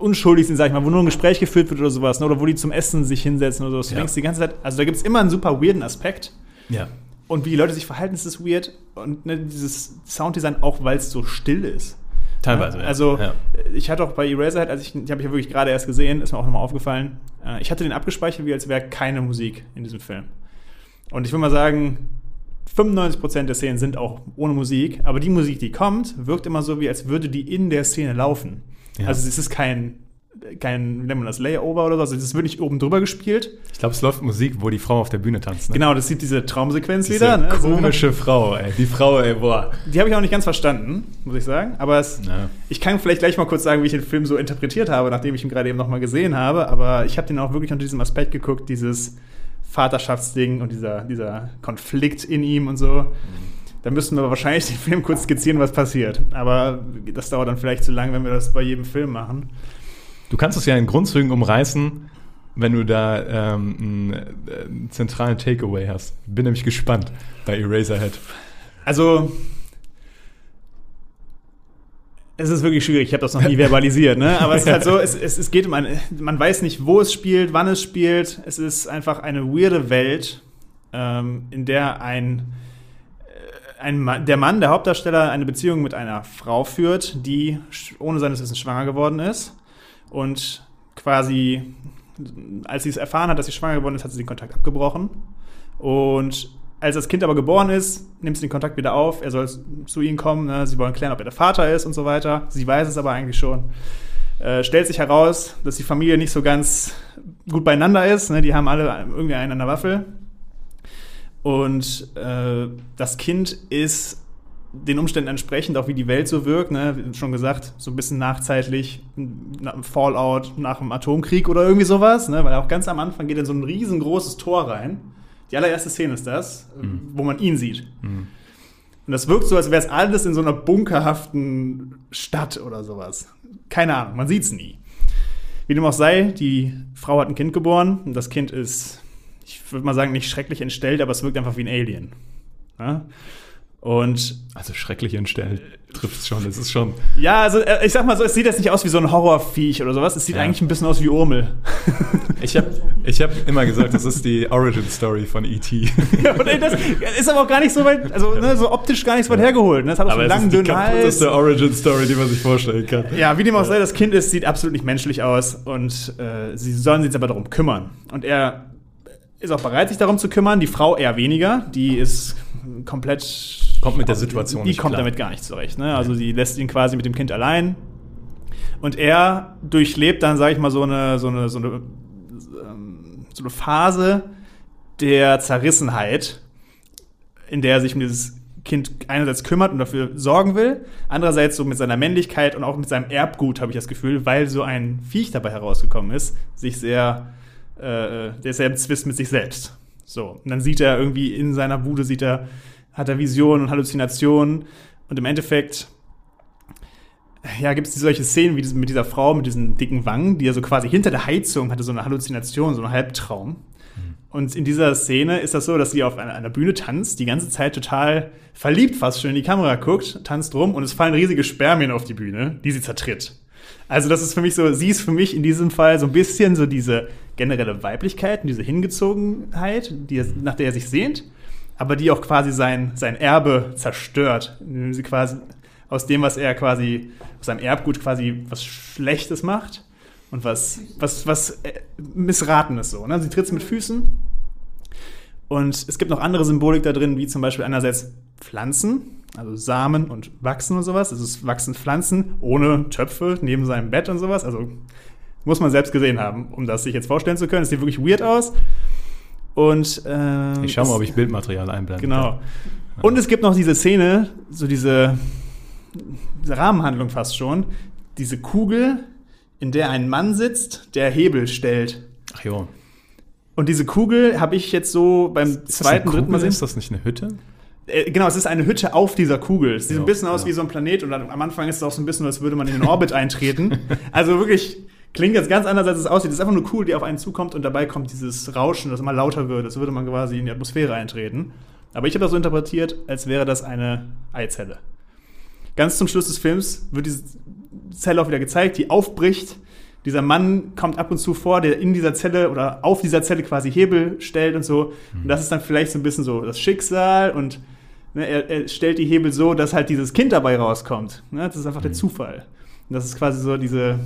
unschuldig sind, sag ich mal, wo nur ein Gespräch geführt wird oder sowas, ne? oder wo die zum Essen sich hinsetzen oder sowas. Du Ja. denkst die ganze Zeit, also da gibt es immer einen super weirden Aspekt. ja. Und wie die Leute sich verhalten, ist es weird. Und ne, dieses Sounddesign auch, weil es so still ist. Teilweise. Ja, ja. Also, ja. ich hatte auch bei Eraserhead, als ich, die habe ich ja wirklich gerade erst gesehen, ist mir auch nochmal aufgefallen. Äh, ich hatte den abgespeichert, wie als wäre keine Musik in diesem Film. Und ich würde mal sagen, 95% der Szenen sind auch ohne Musik, aber die Musik, die kommt, wirkt immer so, wie als würde die in der Szene laufen. Ja. Also es ist kein, kein, wie nennt man das, Layover oder so, also es ist wirklich oben drüber gespielt. Ich glaube, es läuft Musik, wo die Frau auf der Bühne tanzt. Ne? Genau, das sieht diese Traumsequenz Diese wieder. Ne? Also, komische Frau, ey. Die Frau, ey, boah. die habe ich auch nicht ganz verstanden, muss ich sagen. Aber es, Ja. Ich kann vielleicht gleich mal kurz sagen, wie ich den Film so interpretiert habe, nachdem ich ihn gerade eben nochmal gesehen habe. Aber ich habe den auch wirklich unter diesem Aspekt geguckt, dieses Vaterschaftsding und dieser, dieser Konflikt in ihm und so. Da müssten wir wahrscheinlich den Film kurz skizzieren, was passiert. Aber das dauert dann vielleicht zu lang, wenn wir das bei jedem Film machen. Du kannst es ja in Grundzügen umreißen, wenn du da ähm, einen, äh, zentralen Takeaway hast. Bin nämlich gespannt bei Eraserhead. Also, es ist wirklich schwierig. Ich habe das noch nie verbalisiert, ne? Aber es ist halt so, es, es, es geht um eine, man weiß nicht, wo es spielt, wann es spielt. Es ist einfach eine weirde Welt, ähm, in der ein, ein Mann, der Mann, der Hauptdarsteller, eine Beziehung mit einer Frau führt, die ohne seines Wissens schwanger geworden ist und quasi als sie es erfahren hat, dass sie schwanger geworden ist, hat sie den Kontakt abgebrochen. Und als das Kind aber geboren ist, nimmt sie den Kontakt wieder auf. Er soll zu ihnen kommen. Ne? Sie wollen klären, ob er der Vater ist und so weiter. Sie weiß es aber eigentlich schon. Äh, stellt sich heraus, dass die Familie nicht so ganz gut beieinander ist. Ne? Die haben alle irgendwie einen an der Waffel. Und äh, das Kind ist den Umständen entsprechend, auch wie die Welt so wirkt, ne? wie schon gesagt, so ein bisschen nachzeitlich, Fallout nach dem Atomkrieg oder irgendwie sowas, ne? weil auch ganz am Anfang geht in so ein riesengroßes Tor rein. Die allererste Szene ist das, mhm. wo man ihn sieht. Mhm. Und das wirkt so, als wäre es alles in so einer bunkerhaften Stadt oder sowas. Keine Ahnung, man sieht es nie. Wie dem auch sei, die Frau hat ein Kind geboren und das Kind ist, ich würde mal sagen, nicht schrecklich entstellt, aber es wirkt einfach wie ein Alien. Ja? Und also schrecklich entstellt trifft es schon. Es ist schon. Ja, also äh, ich sag mal so, es sieht jetzt nicht aus wie so ein Horrorviech oder sowas. Es sieht ja. eigentlich ein bisschen aus wie Urmel. Ich habe ich hab immer gesagt, das ist die Origin Story von E.T. ja, und das ist aber auch gar nicht so weit, also ne, so optisch gar nicht so weit hergeholt. Ne? Das hat auch aber so einen langen, dünnen Hals. Das ist die Origin Story, die man sich vorstellen kann. Ja, wie dem auch sei, das Kind ist, sieht absolut nicht menschlich aus und äh, sie sollen sich jetzt aber darum kümmern. Und er ist auch bereit, sich darum zu kümmern. Die Frau eher weniger. Die ist komplett. Kommt mit der Situation Die, die kommt klar. damit gar nicht zurecht. Ne? Also, die lässt ihn quasi mit dem Kind allein. Und er durchlebt dann, sag ich mal, so eine, so eine, so eine, ähm, so eine Phase der Zerrissenheit, in der er sich um dieses Kind einerseits kümmert und dafür sorgen will, andererseits so mit seiner Männlichkeit und auch mit seinem Erbgut, habe ich das Gefühl, weil so ein Viech dabei herausgekommen ist, sich sehr äh, der ist ja im Zwist mit sich selbst. So. Und dann sieht er irgendwie in seiner Bude, sieht er, hat er Visionen und Halluzinationen. Und im Endeffekt, ja, gibt es solche Szenen wie mit dieser Frau mit diesen dicken Wangen, die ja so quasi hinter der Heizung hatte, so eine Halluzination, so einen Halbtraum. Mhm. Und in dieser Szene ist das so, dass sie auf einer, einer, Bühne tanzt, die ganze Zeit total verliebt fast schon in die Kamera guckt, tanzt rum und es fallen riesige Spermien auf die Bühne, die sie zertritt. Also das ist für mich so, sie ist für mich in diesem Fall so ein bisschen so diese generelle Weiblichkeit und diese Hingezogenheit, die, nach der er sich sehnt, aber die auch quasi sein, sein Erbe zerstört, indem sie quasi aus dem, was er quasi, aus seinem Erbgut quasi was Schlechtes macht und was, was, was äh, Missratenes so. Ne? Sie tritt mit Füßen und es gibt noch andere Symbolik da drin, wie zum Beispiel einerseits Pflanzen, also Samen und Wachsen und sowas. Also es wachsen Pflanzen ohne Töpfe neben seinem Bett und sowas. Also muss man selbst gesehen haben, um das sich jetzt vorstellen zu können. Es sieht wirklich weird aus. Und äh, ich schau mal, ob ich Bildmaterial einblende. Genau. Und es gibt noch diese Szene, so diese, diese Rahmenhandlung fast schon, diese Kugel, in der ein Mann sitzt, der Hebel stellt. Ach jo. Und diese Kugel habe ich jetzt so beim ist zweiten, dritten Mal sehen. Ist das nicht eine Hütte? Äh, genau, es ist eine Hütte auf dieser Kugel. Es sieht ja, ein bisschen aus ja. wie so ein Planet und am Anfang ist es auch so ein bisschen, als würde man in den Orbit eintreten. Also wirklich klingt jetzt ganz anders, als es aussieht. Es ist einfach nur cool, die auf einen zukommt und dabei kommt dieses Rauschen, das immer lauter wird, als würde man quasi in die Atmosphäre eintreten. Aber ich habe das so interpretiert, als wäre das eine Eizelle. Ganz zum Schluss des Films wird diese Zelle auch wieder gezeigt, die aufbricht. Dieser Mann kommt ab und zu vor, der in dieser Zelle oder auf dieser Zelle quasi Hebel stellt und so. Und das ist dann vielleicht so ein bisschen so das Schicksal und Ne, er, er, stellt die Hebel so, dass halt dieses Kind dabei rauskommt. Ne, das ist einfach der mhm. Zufall. Und das ist quasi so diese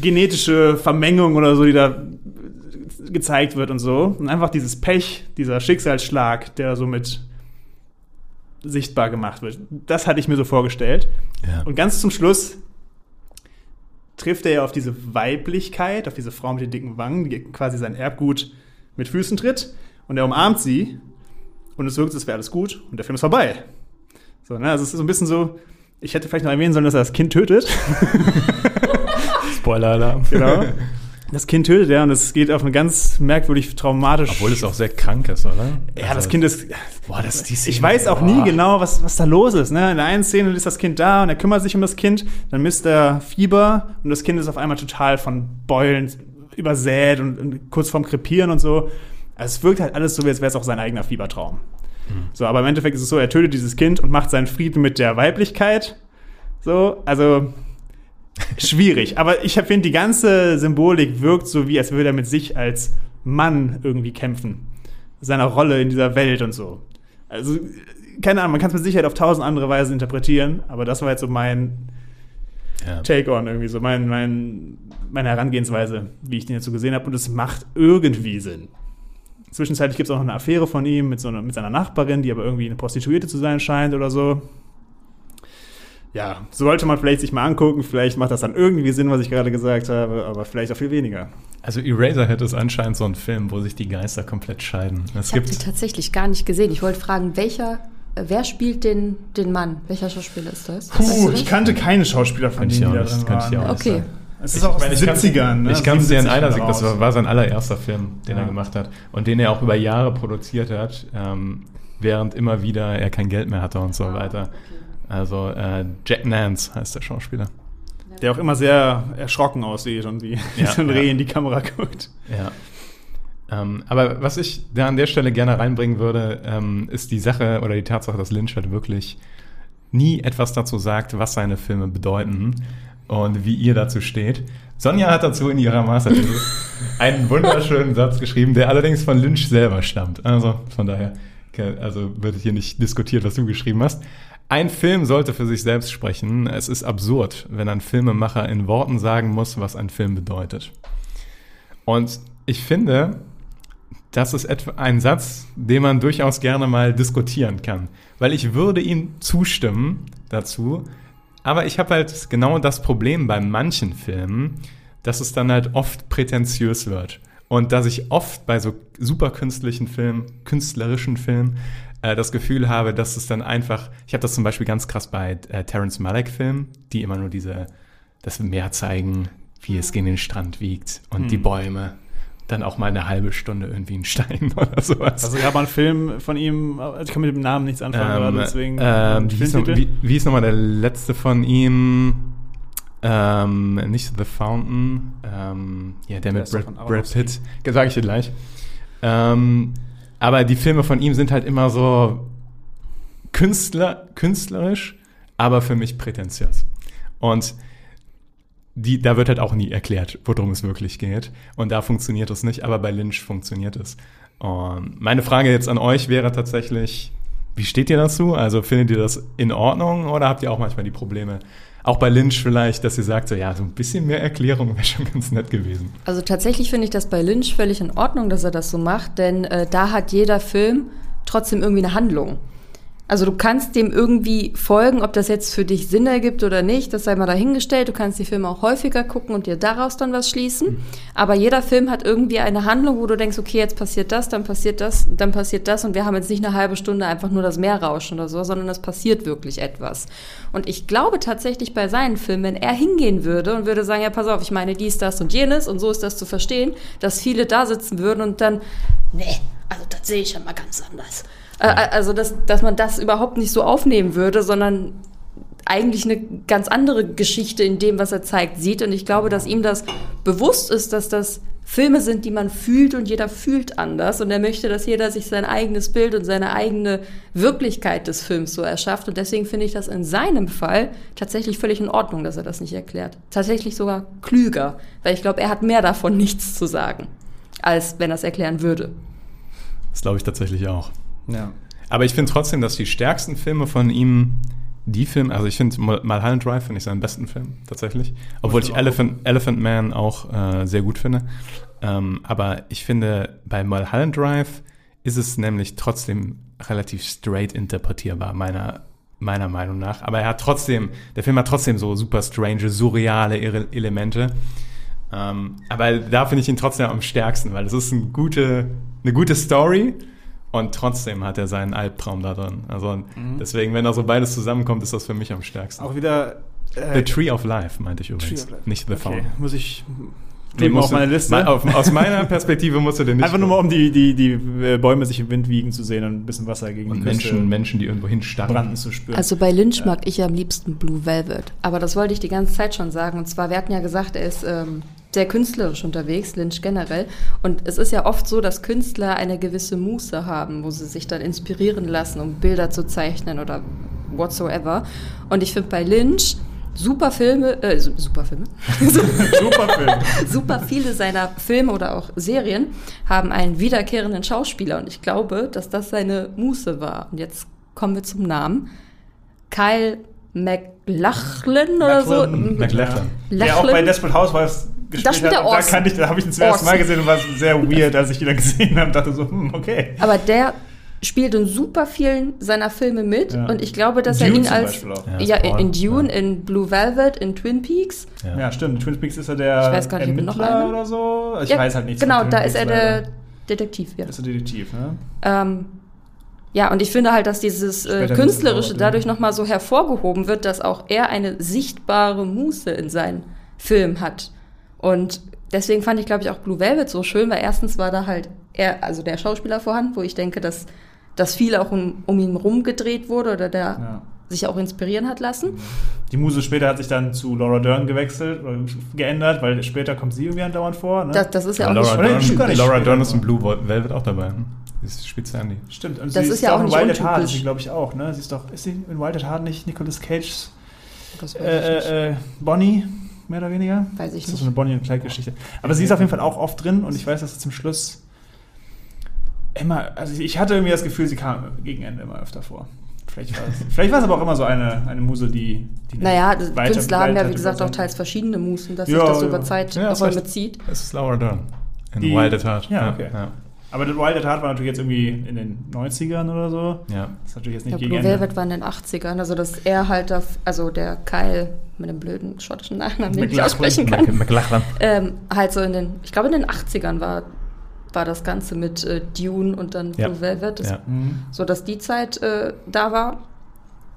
genetische Vermengung oder so, die da gezeigt wird und so. Und einfach dieses Pech, dieser Schicksalsschlag, der somit sichtbar gemacht wird. Das hatte ich mir so vorgestellt. Ja. Und ganz zum Schluss trifft er ja auf diese Weiblichkeit, auf diese Frau mit den dicken Wangen, die quasi sein Erbgut mit Füßen tritt. Und er umarmt sie und es wirkt, als wäre alles gut und der Film ist vorbei. So, ne? Also es ist so ein bisschen so, ich hätte vielleicht noch erwähnen sollen, dass er das Kind tötet. Spoiler-Alarm. Genau. Das Kind tötet er und es geht auf eine ganz merkwürdig traumatisch. Obwohl es auch sehr krank ist, oder? Ja, also, das Kind ist. Boah, das ist die Szene. Ich weiß auch boah. nie genau, was, was da los ist. Ne? In der einen Szene ist das Kind da und er kümmert sich um das Kind, dann misst er Fieber und das Kind ist auf einmal total von Beulen übersät und, und kurz vorm Krepieren und so. Also es wirkt halt alles so, als wäre es auch sein eigener Fiebertraum. Mhm. So, aber im Endeffekt ist es so, er tötet dieses Kind und macht seinen Frieden mit der Weiblichkeit. So, also schwierig. Aber ich finde, die ganze Symbolik wirkt so, wie als würde er mit sich als Mann irgendwie kämpfen. Seiner Rolle in dieser Welt und so. Also, keine Ahnung, man kann es mit Sicherheit auf tausend andere Weise interpretieren, aber das war jetzt so mein ja. Take on irgendwie so, mein, mein, meine Herangehensweise, wie ich den jetzt so gesehen habe. Und es macht irgendwie Sinn. Zwischenzeitlich gibt es auch noch eine Affäre von ihm mit, so einer, mit seiner Nachbarin, die aber irgendwie eine Prostituierte zu sein scheint oder so. Ja, sollte man vielleicht sich mal angucken. Vielleicht macht das dann irgendwie Sinn, was ich gerade gesagt habe, aber vielleicht auch viel weniger. Also Eraserhead ist anscheinend so ein Film, wo sich die Geister komplett scheiden. Es ich habe sie tatsächlich gar nicht gesehen. Ich wollte fragen, welcher äh, Wer spielt den, den Mann? Welcher Schauspieler ist das? Puh, weißt du ich kannte keine Schauspieler von denen, die da drin waren. Okay. Es ist auch aus den 70ern. Ne? Ich kann es dir in einer Sicht, das war, war, sein allererster Film, den ja. er gemacht hat und den er auch über Jahre produziert hat, ähm, während immer wieder er kein Geld mehr hatte und so ah, weiter. Also äh, Jack Nance heißt der Schauspieler. Der auch immer sehr erschrocken aussieht und wie ja, so ein Reh ja. in die Kamera guckt. Ja. Ähm, aber was ich da an der Stelle gerne reinbringen würde, ähm, ist die Sache oder die Tatsache, dass Lynch halt wirklich nie etwas dazu sagt, was seine Filme bedeuten und wie ihr dazu steht. Sonja hat dazu in ihrer Masterthesis einen wunderschönen Satz geschrieben, der allerdings von Lynch selber stammt. Also von daher, also wird hier nicht diskutiert, was du geschrieben hast. Ein Film sollte für sich selbst sprechen. Es ist absurd, wenn ein Filmemacher in Worten sagen muss, was ein Film bedeutet. Und ich finde, das ist etwa ein Satz, den man durchaus gerne mal diskutieren kann. Weil ich würde ihm zustimmen dazu, aber ich habe halt genau das Problem bei manchen Filmen, dass es dann halt oft prätentiös wird. Und dass ich oft bei so super künstlichen Filmen, künstlerischen Filmen, äh, das Gefühl habe, dass es dann einfach, ich habe das zum Beispiel ganz krass bei äh, Terence Malick-Filmen, die immer nur diese, das Meer zeigen, wie es gegen den Strand wiegt und hm. die Bäume. Dann auch mal eine halbe Stunde irgendwie ein Stein oder sowas. Also ich habe einen Film von ihm, also ich kann mit dem Namen nichts anfangen, ähm, deswegen. Ähm, wie, hieß noch, wie, wie hieß nochmal der letzte von ihm? Ähm, nicht The Fountain, ähm, ja, der, der mit Brad, Brad Pitt, sage ich dir gleich. Ähm, aber die Filme von ihm sind halt immer so Künstler, künstlerisch, aber für mich prätentiös. Und die, da wird halt auch nie erklärt, worum es wirklich geht. Und da funktioniert es nicht, aber bei Lynch funktioniert es. Und meine Frage jetzt an euch wäre tatsächlich, wie steht ihr dazu? Also findet ihr das in Ordnung oder habt ihr auch manchmal die Probleme, auch bei Lynch vielleicht, dass sie sagt, so ja, so ein bisschen mehr Erklärung wäre schon ganz nett gewesen. Also tatsächlich finde ich das bei Lynch völlig in Ordnung, dass er das so macht, denn äh, da hat jeder Film trotzdem irgendwie eine Handlung. Also du kannst dem irgendwie folgen, ob das jetzt für dich Sinn ergibt oder nicht, das sei mal dahingestellt. Du kannst die Filme auch häufiger gucken und dir daraus dann was schließen. Mhm. Aber jeder Film hat irgendwie eine Handlung, wo du denkst, okay, jetzt passiert das, dann passiert das, dann passiert das und wir haben jetzt nicht eine halbe Stunde einfach nur das Meer rauschen oder so, sondern es passiert wirklich etwas. Und ich glaube tatsächlich bei seinen Filmen, wenn er hingehen würde und würde sagen, ja, pass auf, ich meine dies, das und jenes und so ist das zu verstehen, dass viele da sitzen würden und dann, nee, also das sehe ich ja mal ganz anders. Äh, also, dass, dass man das überhaupt nicht so aufnehmen würde, sondern eigentlich eine ganz andere Geschichte in dem, was er zeigt, sieht. Und ich glaube, dass ihm das bewusst ist, dass das Filme sind, die man fühlt und jeder fühlt anders. Und er möchte, dass jeder sich sein eigenes Bild und seine eigene Wirklichkeit des Films so erschafft. Und deswegen finde ich das in seinem Fall tatsächlich völlig in Ordnung, dass er das nicht erklärt. Tatsächlich sogar klüger, weil ich glaube, er hat mehr davon nichts zu sagen, als wenn er es erklären würde. Das glaube ich tatsächlich auch. Ja. Aber ich finde trotzdem, dass die stärksten Filme von ihm die Filme, also ich finde Mulholland Drive finde ich seinen besten Film tatsächlich, obwohl ich Elephant, Elephant Man auch äh, sehr gut finde. Ähm, aber ich finde, bei Mulholland Drive ist es nämlich trotzdem relativ straight interpretierbar, meiner, meiner Meinung nach. Aber er hat trotzdem, der Film hat trotzdem so super strange, surreale Elemente. Ähm, aber da finde ich ihn trotzdem am stärksten, weil es ist eine gute, eine gute Story und trotzdem hat er seinen Albtraum da drin. Also mhm. deswegen, wenn da so beides zusammenkommt, ist das für mich am stärksten. Auch wieder. Äh, The Tree of Life, meinte ich übrigens. Nicht The okay. Fountain. Muss ich. Nehmen auf meine Liste. Mal, auf, aus meiner Perspektive musst du den nicht. Einfach nur mal, um die, die, die äh, Bäume sich im Wind wiegen zu sehen und ein bisschen Wasser gegen und die Menschen, Küste Menschen, die irgendwo hinstarren. Branden zu spüren. Also bei Lynch ja. mag ich am liebsten Blue Velvet. Aber das wollte ich die ganze Zeit schon sagen. Und zwar, wir hatten ja gesagt, er ist ähm, sehr künstlerisch unterwegs, Lynch generell. Und es ist ja oft so, dass Künstler eine gewisse Muße haben, wo sie sich dann inspirieren lassen, um Bilder zu zeichnen oder whatsoever. Und ich finde bei Lynch super Filme, äh, super Filme, super Filme, super viele seiner Filme oder auch Serien haben einen wiederkehrenden Schauspieler und ich glaube, dass das seine Muße war. Und jetzt kommen wir zum Namen. Kyle McLachlan oder so. McLachlan. McLachlan. Der auch bei. Desperate Housewives gespielt Da spielt hat. er Und Da, Orson. kann ich, da habe ich ihn zum ersten Mal gesehen und war sehr weird, als ich ihn dann gesehen habe. dachte so, hm, okay. Aber der spielt in super vielen seiner Filme mit Ja. und ich glaube, dass Dune er ihn zum als Beispiel auch. Ja, ja, in, in Dune, in Blue Velvet, in Twin Peaks. Ja. Ja, stimmt. Twin Peaks ist er der Ich weiß gar nicht, noch Ermittler einer- oder so. Ich ja, weiß halt nichts. Genau, da Peaks ist er leider. der Detektiv, ja. ist der Detektiv, ne? Ähm, ja, und ich finde halt, dass dieses äh, Künstlerische dadurch nochmal so hervorgehoben wird, dass auch er eine sichtbare Muße in seinen Filmen hat. Und deswegen fand ich, glaube ich, auch Blue Velvet so schön, weil erstens war da halt er, also der Schauspieler vorhanden, wo ich denke, dass, dass viel auch um, um ihn rumgedreht wurde oder der Ja. sich auch inspirieren hat lassen. Die Muse später hat sich dann zu Laura Dern gewechselt oder geändert, weil später kommt sie irgendwie andauernd vor. Ne? Das, das ist ja, Ja, auch Laura, nicht, Dern, nicht. Laura Dern ist in Blue Velvet auch dabei. hm? Das spielt sie Andy. Stimmt. Und Das sie ist ja auch in nicht Wild at Heart, ist sie glaube ich auch, ne? Sie ist doch, ist sie in Wild at Heart nicht Nicolas Cage's nicht. äh, äh, Bonnie, mehr oder weniger? Weiß ich Das ist nicht. so eine Bonnie und Clyde-Geschichte. Aber sie ist auf jeden Fall auch oft drin und ich weiß, dass sie zum Schluss immer, also ich hatte irgendwie das Gefühl, sie kam gegen Ende immer öfter vor. Vielleicht war es, vielleicht war es aber auch immer so eine, eine Muse, die, die Naja, Künstler haben ja, wie gesagt, auch teils verschiedene Musen, dass Ja, sich das ja. über Zeit Ja, Räume recht. zieht. Es ist Laura Dern. In Die- Wild at Heart. Ja, okay. Ja. Aber The Wild at Heart war natürlich jetzt irgendwie in den 90ern oder so. ja. Das ist natürlich jetzt nicht Ja, gegen Blue Ende. Velvet war in den 80ern, also dass er halt, da, also der Kyle mit dem blöden schottischen Nachnamen, den ich aussprechen kann, McLachlan. ähm, halt so in den, ich glaube in den 80ern war, war das Ganze mit äh, Dune und dann Ja. Blue Velvet, das, Ja. Mhm. so dass die Zeit äh, da war,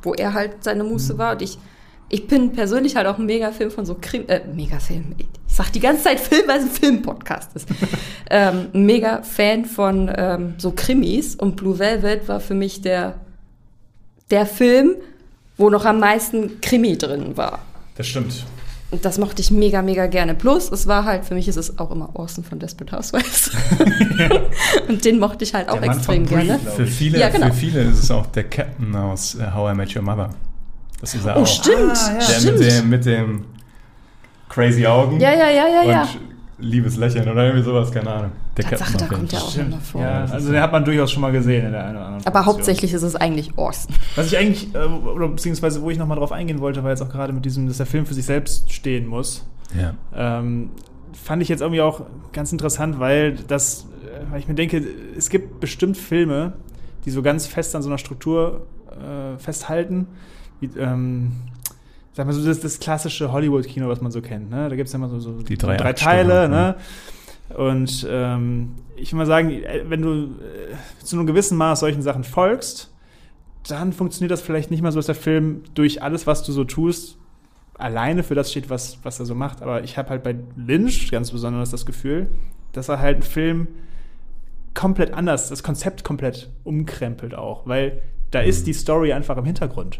wo er halt seine Mhm. Muße war und ich ich bin persönlich halt auch ein Mega-Film von so Krim, äh, Mega-Film. Ich sag die ganze Zeit Film, weil es ein Film-Podcast ist. ähm, ein Mega-Fan von ähm, so Krimis und Blue Velvet war für mich der, der Film, wo noch am meisten Krimi drin war. Das stimmt. Und das mochte ich mega, mega gerne. Plus, es war halt, für mich ist es auch immer Orson von Desperate Housewives. und den mochte ich halt auch Der Mann extrem von Brie, gerne. Für viele, Ja, genau. für viele ist es auch der Captain aus äh, How I Met Your Mother. Das ist er Oh, auch. stimmt, Ah, ja. Der stimmt. mit dem, mit dem crazy Augen Ja, ja, ja, ja, ja. und liebes Lächeln oder irgendwie sowas, keine Ahnung. Der Tatsache, da kommt ja auch immer vor. Ja, also so. den hat man durchaus schon mal gesehen in der einen oder anderen Aber Produktion. hauptsächlich ist es eigentlich Orson. Was ich eigentlich, äh, oder beziehungsweise wo ich nochmal drauf eingehen wollte, war jetzt auch gerade mit diesem, dass der Film für sich selbst stehen muss. Ja. Ähm, fand ich jetzt irgendwie auch ganz interessant, weil das, äh, weil ich mir denke, es gibt bestimmt Filme, die so ganz fest an so einer Struktur äh, festhalten. Wie, ähm, sag mal so, das, das klassische Hollywood-Kino, was man so kennt. Ne? Da gibt es ja immer so, so Die drei drei Teile. Ne? Und ähm, ich will mal sagen, äh, wenn du äh, zu einem gewissen Maß solchen Sachen folgst, dann funktioniert das vielleicht nicht mal so, dass der Film durch alles, was du so tust, alleine für das steht, was, was er so macht. Aber ich habe halt bei Lynch ganz besonders das Gefühl, dass er halt einen Film komplett anders, das Konzept komplett umkrempelt auch, weil da ist die Story einfach im Hintergrund.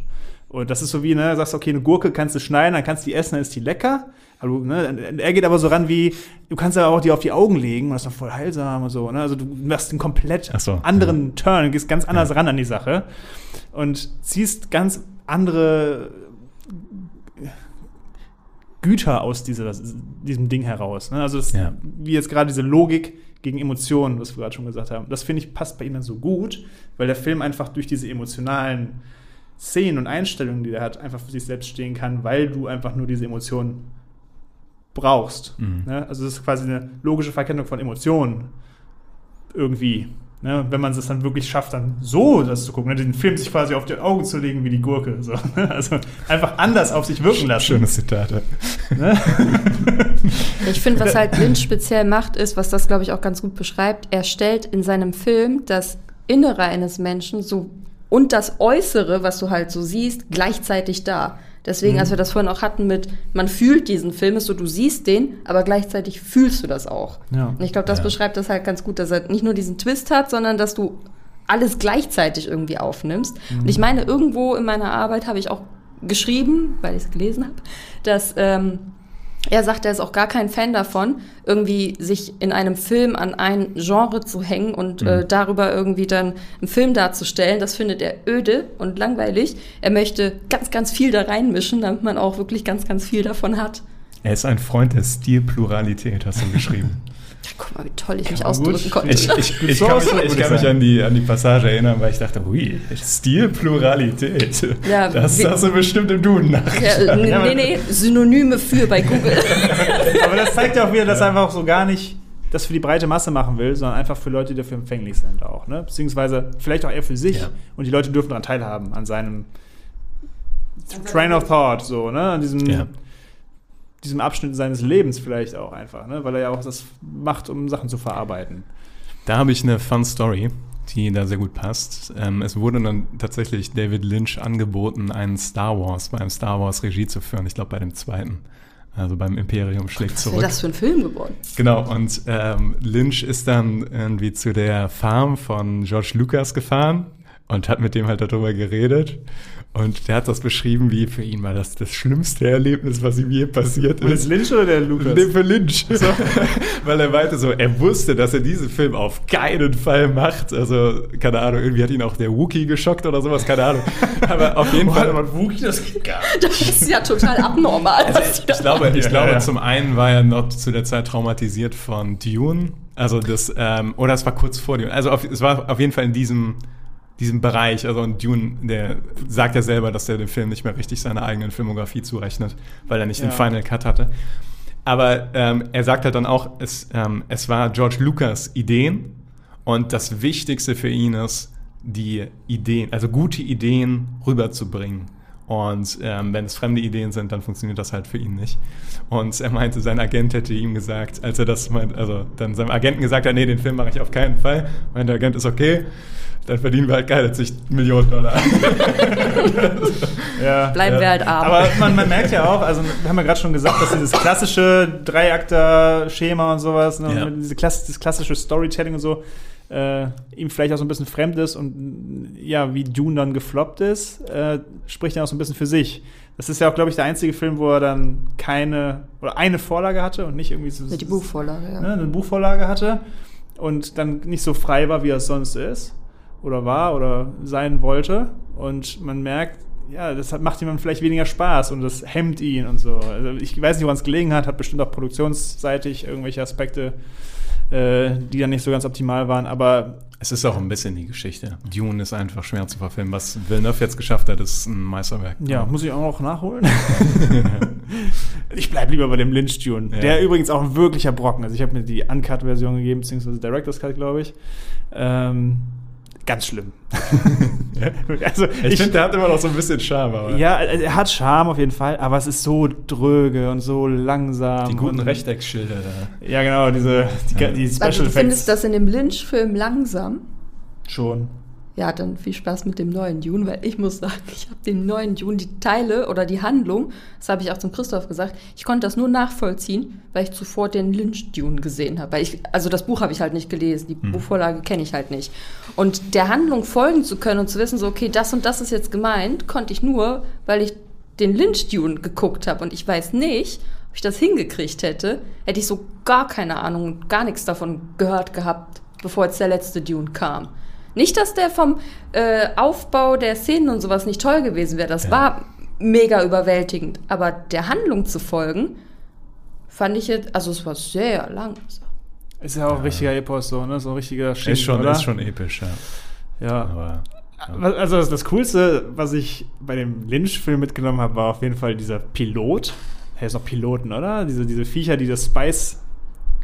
Und das ist so wie, ne, du sagst, okay, eine Gurke kannst du schneiden, dann kannst du die essen, dann ist die lecker. Du, ne, er geht aber so ran wie, du kannst ja auch die auf die Augen legen und das ist doch voll heilsam und so. Ne? Also du machst einen komplett so, anderen Turn, gehst ganz anders ran an die Sache und ziehst ganz andere Güter aus dieser, diesem Ding heraus. Ne? Also das, Ja. wie jetzt gerade diese Logik gegen Emotionen, was wir gerade schon gesagt haben. Das finde ich passt bei ihm dann so gut, weil der Film einfach durch diese emotionalen Szenen und Einstellungen, die er hat, einfach für sich selbst stehen kann, weil du einfach nur diese Emotionen brauchst. Mhm. Ne? Also das ist quasi eine logische Verkennung von Emotionen irgendwie. Ne? Wenn man es dann wirklich schafft, dann so das zu gucken, ne? den Film sich quasi auf die Augen zu legen wie die Gurke. So. Also einfach anders auf sich wirken lassen. Schönes Zitat. Ne? Ich finde, was halt Lynch speziell macht, ist, was das, glaube ich, auch ganz gut beschreibt, er stellt in seinem Film das Innere eines Menschen so und das Äußere, was du halt so siehst, gleichzeitig da. Deswegen, Mhm. als wir das vorhin auch hatten mit, man fühlt diesen Film, ist so, du siehst den, aber gleichzeitig fühlst du das auch. Ja. Und ich glaube, das Ja. beschreibt das halt ganz gut, dass er nicht nur diesen Twist hat, sondern dass du alles gleichzeitig irgendwie aufnimmst. Und ich meine, irgendwo in meiner Arbeit habe ich auch geschrieben, weil ich es gelesen habe, dass ähm, er sagt, er ist auch gar kein Fan davon, irgendwie sich in einem Film an ein Genre zu hängen und äh, darüber irgendwie dann einen Film darzustellen. Das findet er öde und langweilig. Er möchte ganz, ganz viel da reinmischen, damit man auch wirklich ganz, ganz viel davon hat. Er ist ein Freund der Stilpluralität, hast du geschrieben. Ja, guck mal, wie toll ich mich Ja, gut. ausdrücken konnte. Ich, ich, ich So kann mich, ich würde kann ich mich an, die, an die Passage erinnern, weil ich dachte, ui, Stilpluralität. Ja, das wie- hast du bestimmt im Duden nach. Ja, nee, nee, nee, Synonyme für bei Google. Aber das zeigt ja auch wieder, dass er einfach so gar nicht das für die breite Masse machen will, sondern einfach für Leute, die dafür empfänglich sind auch. Ne? Beziehungsweise vielleicht auch eher für sich. Ja. Und die Leute dürfen daran teilhaben, an seinem Train of Thought, so, ne? An diesem, Ja. Diesem Abschnitt seines Lebens vielleicht auch einfach, ne? Weil er ja auch das macht, um Sachen zu verarbeiten. Da habe ich eine Fun Story, die da sehr gut passt. Ähm, es wurde dann tatsächlich David Lynch angeboten, einen Star Wars, beim Star Wars Regie zu führen. Ich glaube bei dem zweiten. Also beim Imperium schlägt Was wäre zurück. das für ein Film geworden? Genau, und ähm, Lynch ist dann irgendwie zu der Farm von George Lucas gefahren und hat mit dem halt darüber geredet. Und der hat das beschrieben, wie für ihn war das das schlimmste Erlebnis, was ihm je passiert Und ist. ist Lynch oder der Lucas? Nee, für Lynch. Weil er meinte so, er wusste, dass er diesen Film auf keinen Fall macht. Also, keine Ahnung, irgendwie hat ihn auch der Wookie geschockt oder sowas, keine Ahnung. Aber auf jeden Fall. Wookie, das geht gar nicht. Das ist ja total abnormal. da Ich glaube, ich Ja, glaube ja. zum einen war er noch zu der Zeit traumatisiert von Dune. Also das, ähm, oder es war kurz vor Dune. Also auf, es war auf jeden Fall in diesem, diesem Bereich. Also und Dune, der sagt ja selber, dass er dem Film nicht mehr richtig seiner eigenen Filmografie zurechnet, weil er nicht den Ja. Final Cut hatte. Aber ähm, er sagt halt dann auch, es, ähm, es war George Lucas Ideen und das Wichtigste für ihn ist, die Ideen, also gute Ideen rüberzubringen. Und ähm, wenn es fremde Ideen sind, dann funktioniert das halt für ihn nicht. Und er meinte, sein Agent hätte ihm gesagt, als er das meint, also dann seinem Agenten gesagt hat, nee, den Film mache ich auf keinen Fall. Meinte der Agent ist okay, dann verdienen wir halt keine zig Millionen Dollar. Ja. Bleiben wir halt arm. Aber man, man merkt ja auch, also wir haben ja gerade schon gesagt, dass dieses klassische Dreiakter-Schema und sowas, ne, Ja. und diese Klass dieses klassische Storytelling und so, äh, ihm vielleicht auch so ein bisschen fremd ist und ja, wie Dune dann gefloppt ist, äh, spricht ja auch so ein bisschen für sich. Das ist ja auch, glaube ich, der einzige Film, wo er dann keine oder eine Vorlage hatte und nicht irgendwie so Ja, die Buchvorlage, ja. ne, eine Buchvorlage hatte und dann nicht so frei war, wie er es sonst ist oder war oder sein wollte. Und man merkt, ja, das macht dann vielleicht weniger Spaß und das hemmt ihn und so. Also ich weiß nicht, woran es gelegen hat, hat bestimmt auch produktionsseitig irgendwelche Aspekte, äh, die dann nicht so ganz optimal waren, aber Es ist auch ein bisschen die Geschichte. Dune ist einfach schwer zu verfilmen. Was Villeneuve jetzt geschafft hat, ist ein Meisterwerk. ja, muss ich auch noch nachholen. ich bleib lieber bei dem Lynch-Tune. Ja. Der übrigens auch ein wirklicher Brocken. Also ich habe mir die Uncut-Version gegeben, beziehungsweise Director's Cut, glaube ich. Ähm, ganz schlimm. also Ich, finde, der hat immer noch so ein bisschen Charme. Aber Ja, also er hat Charme auf jeden Fall, aber es ist so dröge und so langsam. die guten und, Rechteckschilder da. Ja, genau, diese die, Ja. die Also, Special du Effects. findest das in dem Lynch-Film langsam? schon. Ja, dann viel Spaß mit dem neuen Dune, weil ich muss sagen, ich habe den neuen Dune, die Teile oder die Handlung, das habe ich auch zum Christoph gesagt, ich konnte das nur nachvollziehen, weil ich zuvor den Lynch-Dune gesehen habe. Weil ich, also das Buch habe ich halt nicht gelesen, die Buchvorlage kenne ich halt nicht. Und der Handlung folgen zu können und zu wissen, so, okay, das und das ist jetzt gemeint, konnte ich nur, weil ich den Lynch-Dune geguckt habe. Und ich weiß nicht, ob ich das hingekriegt hätte, hätte ich so gar keine Ahnung, gar nichts davon gehört gehabt, bevor jetzt der letzte Dune kam. Nicht, dass der vom äh, Aufbau der Szenen und sowas nicht toll gewesen wäre. Das Ja. war mega überwältigend. Aber der Handlung zu folgen, fand ich jetzt, also es war sehr lang. Ist ja auch ein richtiger Epos, so, ne? So ein richtiger Schinken, Ist schon, oder? ist schon episch, ja. Ja. Aber Was- Also das, das Coolste, was ich bei dem Lynch-Film mitgenommen habe, war auf jeden Fall dieser Pilot. Er ist noch Piloten, oder? Diese, diese Viecher, die das Spice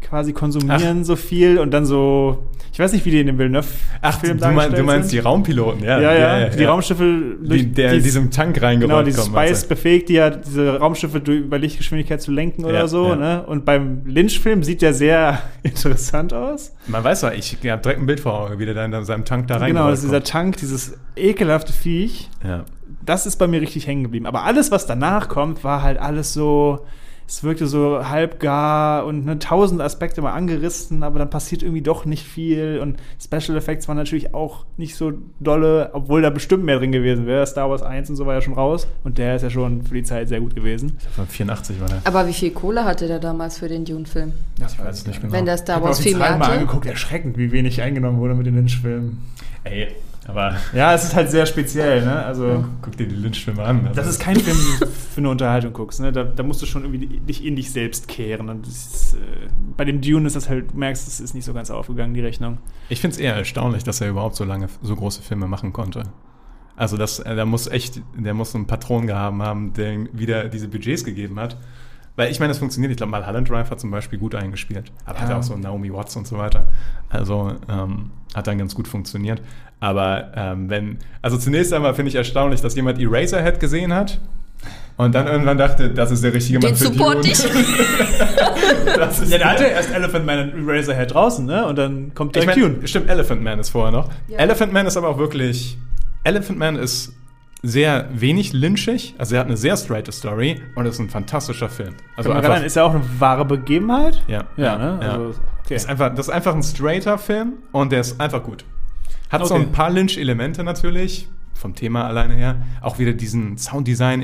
quasi konsumieren so viel und dann so, ich weiß nicht, wie die in dem Ach, Villeneuve-Film du, mein, du meinst die sind. Raumpiloten, ja. Ja, ja, die Raumschiffe die, der in diesem Tank reingerollt Genau, dieses kommen, Spice du? befähigt die ja, diese Raumschiffe durch, bei Lichtgeschwindigkeit zu lenken oder Ja, so. ja. Ne? Und beim Lynch-Film sieht der sehr interessant aus. Man weiß ja, ich habe direkt ein Bild vor Augen, wie der da in seinem Tank da rein Genau, das ist dieser Tank, dieses ekelhafte Viech. ja. Das ist bei mir richtig hängen geblieben. Aber alles, was danach kommt, war halt alles so. Es wirkte so halbgar und ne, tausend Aspekte mal angerissen, aber dann passiert irgendwie doch nicht viel. Und Special Effects waren natürlich auch nicht so dolle, obwohl da bestimmt mehr drin gewesen wäre. Star Wars 1 und so war ja schon raus. Und der ist ja schon für die Zeit sehr gut gewesen. Von 84 war der. Aber wie viel Kohle hatte der damals für den Dune-Film? Das Ich weiß es nicht genau. Wenn der Ich Star habe Wars viel mehr Zahlen mal hatte? angeguckt, erschreckend, wie wenig eingenommen wurde mit den Lynch-Filmen. Ey, Aber Ja, es ist halt sehr speziell, ne? Also. guck dir die Lynch-Filme an. Also, Das ist kein Film, den du für eine Unterhaltung guckst. Ne? Da, da musst du schon irgendwie dich in dich selbst kehren. Und ist, äh, bei dem Dune ist das halt, du merkst, es ist nicht so ganz aufgegangen, die Rechnung. Ich finde es eher erstaunlich, dass er überhaupt so lange so große Filme machen konnte. Also das, äh, der muss echt, der muss einen Patron gehaben haben, der ihm wieder diese Budgets gegeben hat. Weil ich meine, es funktioniert. Ich glaube, Mulholland Drive hat zum Beispiel gut eingespielt. Aber hat Ja. auch so Naomi Watts und so weiter. Also ähm, hat dann ganz gut funktioniert. Aber ähm, wenn, also zunächst einmal finde ich erstaunlich, dass jemand Eraserhead gesehen hat und dann irgendwann dachte, das ist der richtige Mann Den für support Dune. ich. das ist Ja, der hatte erst Elephant Man und Eraserhead draußen, ne? Und dann kommt Ich direkt mein, Dune. Stimmt, Elephant Man ist vorher noch. Ja. Elephant Man ist aber auch wirklich. Elephant Man ist sehr wenig lynchig, also er hat eine sehr straighte Story und ist ein fantastischer Film. Also einfach, ist ja auch eine wahre Begebenheit. ja, Ja, ne? ja. Also, okay. Ist einfach, das ist einfach ein straighter Film und der ist einfach gut. Hat so Okay. ein paar Lynch-Elemente natürlich, vom Thema alleine her. Auch wieder diesen Sounddesign,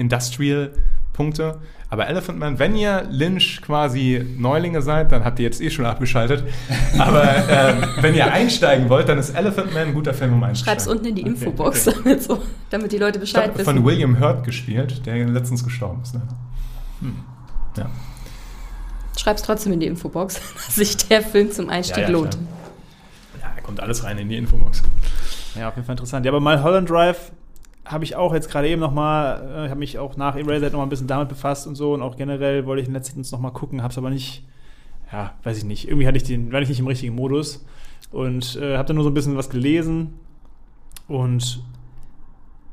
Industrial-Punkte. Aber Elephant Man, wenn ihr Lynch quasi Neulinge seid, dann habt ihr jetzt eh schon abgeschaltet. Aber ähm, wenn ihr einsteigen wollt, dann ist Elephant Man ein guter Film, um einzusteigen. Schreib's unten in die Okay, Infobox, okay. Damit, so, damit die Leute Bescheid Von wissen. William Hurt gespielt, der letztens gestorben ist. Ne? Ja. Schreib's trotzdem in die Infobox, dass sich der Film zum Einstieg Ja, ja, lohnt. klar. ja, da kommt alles rein in die Infobox. Ja, auf jeden Fall interessant. Ja, aber Mulholland Drive habe ich auch jetzt gerade eben noch mal, äh, habe mich auch nach Eraserhead noch mal ein bisschen damit befasst und so und auch generell wollte ich letztens noch mal gucken, habe es aber nicht, ja, weiß ich nicht. Irgendwie hatte ich den, war ich nicht im richtigen Modus und äh, habe dann nur so ein bisschen was gelesen und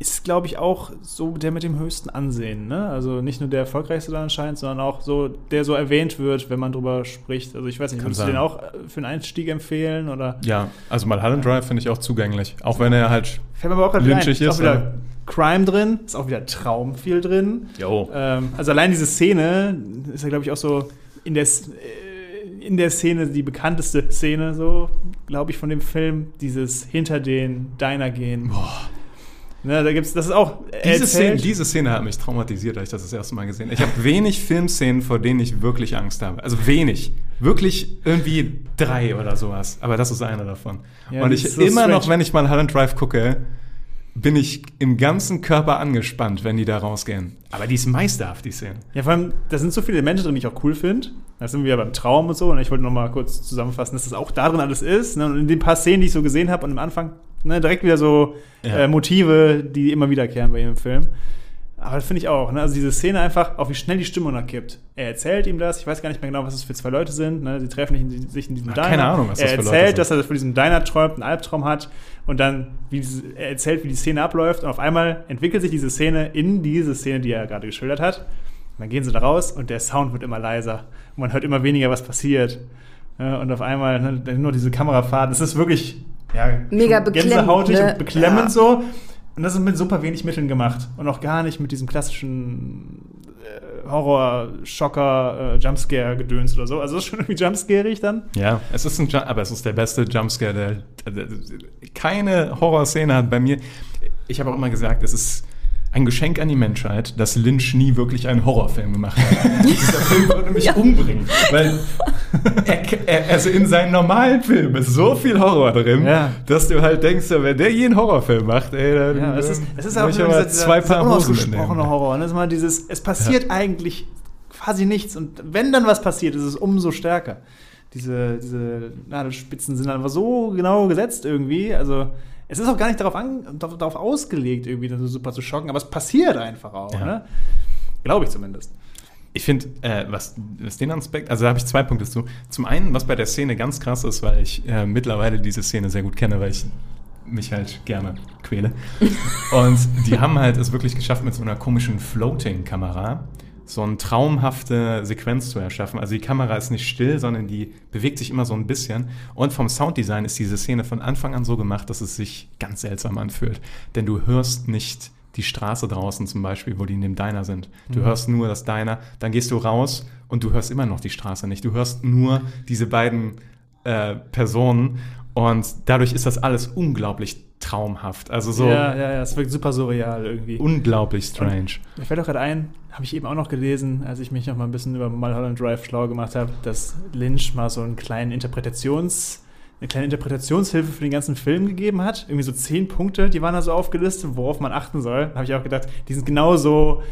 ist, glaube ich, auch so der mit dem höchsten Ansehen. Ne? Also nicht nur der erfolgreichste dann anscheinend, sondern auch so, der so erwähnt wird, wenn man drüber spricht. Also ich weiß nicht, Kann würdest du den auch äh, für einen Einstieg empfehlen? Oder? Ja, also Mulholland Drive finde ich auch zugänglich. Auch wenn er halt. Fällt mir aber auch Lynchig ist, auch wieder Crime drin, ist auch wieder Traum viel drin. Jo. Ähm, also allein diese Szene ist ja, glaube ich, auch so in der, äh, in der Szene die bekannteste Szene, so, glaube ich, von dem Film. Dieses hinter den Diner gehen. Boah. Ne, da gibt's, das ist auch Diese Szene, diese Szene hat mich traumatisiert, als ich das das erste Mal gesehen habe. Ich habe wenig Filmszenen, vor denen ich wirklich Angst habe. Also wenig. Wirklich irgendwie drei oder sowas. Aber das ist eine davon. Ja, Und ich so immer noch, strange. wenn ich mal Holland Drive gucke, bin ich im ganzen Körper angespannt, wenn die da rausgehen. Aber die ist meisterhaft, die Szene. Ja, vor allem, da sind so viele Elemente drin, die ich auch cool finde. Da sind wir ja beim Traum und so. Und ich wollte noch mal kurz zusammenfassen, dass das auch da drin alles ist. Ne? Und in den paar Szenen, die ich so gesehen habe und am Anfang ne, direkt wieder so Ja. äh, Motive, die immer wiederkehren bei im Film. Aber das finde ich auch. Ne? Also diese Szene einfach, auch wie schnell die Stimmung da kippt. Er erzählt ihm das. Ich weiß gar nicht mehr genau, was das für zwei Leute sind. Ne? Sie treffen sich in, sich in diesem Ach, Diner. keine Ahnung, was das er für Leute erzählt, sind. dass er von diesem Diner träumt, einen Albtraum hat. Und dann, wie er erzählt, wie die Szene abläuft. Und auf einmal entwickelt sich diese Szene in diese Szene, die er gerade geschildert hat. Und dann gehen sie da raus und der Sound wird immer leiser. Und man hört immer weniger, was passiert. Ja, und auf einmal ne, nur diese Kamerafahrten. Das ist wirklich ja, Mega beklemmend, gänsehautig ne? und beklemmend Ja. so. Und das ist mit super wenig Mitteln gemacht. Und auch gar nicht mit diesem klassischen äh, Horror, Schocker, äh, Jumpscare-Gedöns oder so. Also das ist schon irgendwie jumpscarig dann. Ja, es ist ein, Ju- aber es ist der beste Jumpscare, der, der, der keine Horrorszene hat bei mir. Ich habe auch immer gesagt, es ist ein Geschenk an die Menschheit, dass Lynch nie wirklich einen Horrorfilm gemacht hat. Dieser Film würde mich Ja. umbringen, weil er, also in seinen normalen Filmen ist so viel Horror drin, Ja. dass du halt denkst, wenn der je einen Horrorfilm macht, ey, dann Ja, es ist, es ist auch aber dieser, zwei dieser Paar Hosen unausgesprochene mitnehmen. Horror. Ne? Das ist immer dieses, es passiert eigentlich quasi nichts. Und wenn dann was passiert, ist es umso stärker. Diese, diese Nadelspitzen sind einfach so genau gesetzt irgendwie. Also es ist auch gar nicht darauf, an, darauf, ausgelegt, irgendwie so super zu schocken, aber es passiert einfach auch. Ja. Ne? Glaube ich zumindest. Ich finde, äh, was, was den Aspekt, also da habe ich zwei Punkte zu. Zum einen, was bei der Szene ganz krass ist, weil ich äh, mittlerweile diese Szene sehr gut kenne, weil ich mich halt gerne quäle. Und die haben halt es wirklich geschafft, mit so einer komischen Floating-Kamera so eine traumhafte Sequenz zu erschaffen. Also die Kamera ist nicht still, sondern die bewegt sich immer so ein bisschen. Und vom Sounddesign ist diese Szene von Anfang an so gemacht, dass es sich ganz seltsam anfühlt. Denn du hörst nicht die Straße draußen zum Beispiel, wo die in dem Diner sind. Du Mhm. hörst nur das Diner, dann gehst du raus und du hörst immer noch die Straße nicht. Du hörst nur diese beiden äh, Personen und dadurch ist das alles unglaublich traumhaft. Also so Ja, ja, ja, es wirkt super surreal irgendwie. unglaublich strange. Mir fällt auch gerade ein, habe ich eben auch noch gelesen, als ich mich noch mal ein bisschen über Mulholland Drive schlau gemacht habe, dass Lynch mal so einen kleinen eine kleine Interpretationshilfe für den ganzen Film gegeben hat. Irgendwie so zehn Punkte, die waren da so aufgelistet, worauf man achten soll. Da habe ich auch gedacht, die sind genauso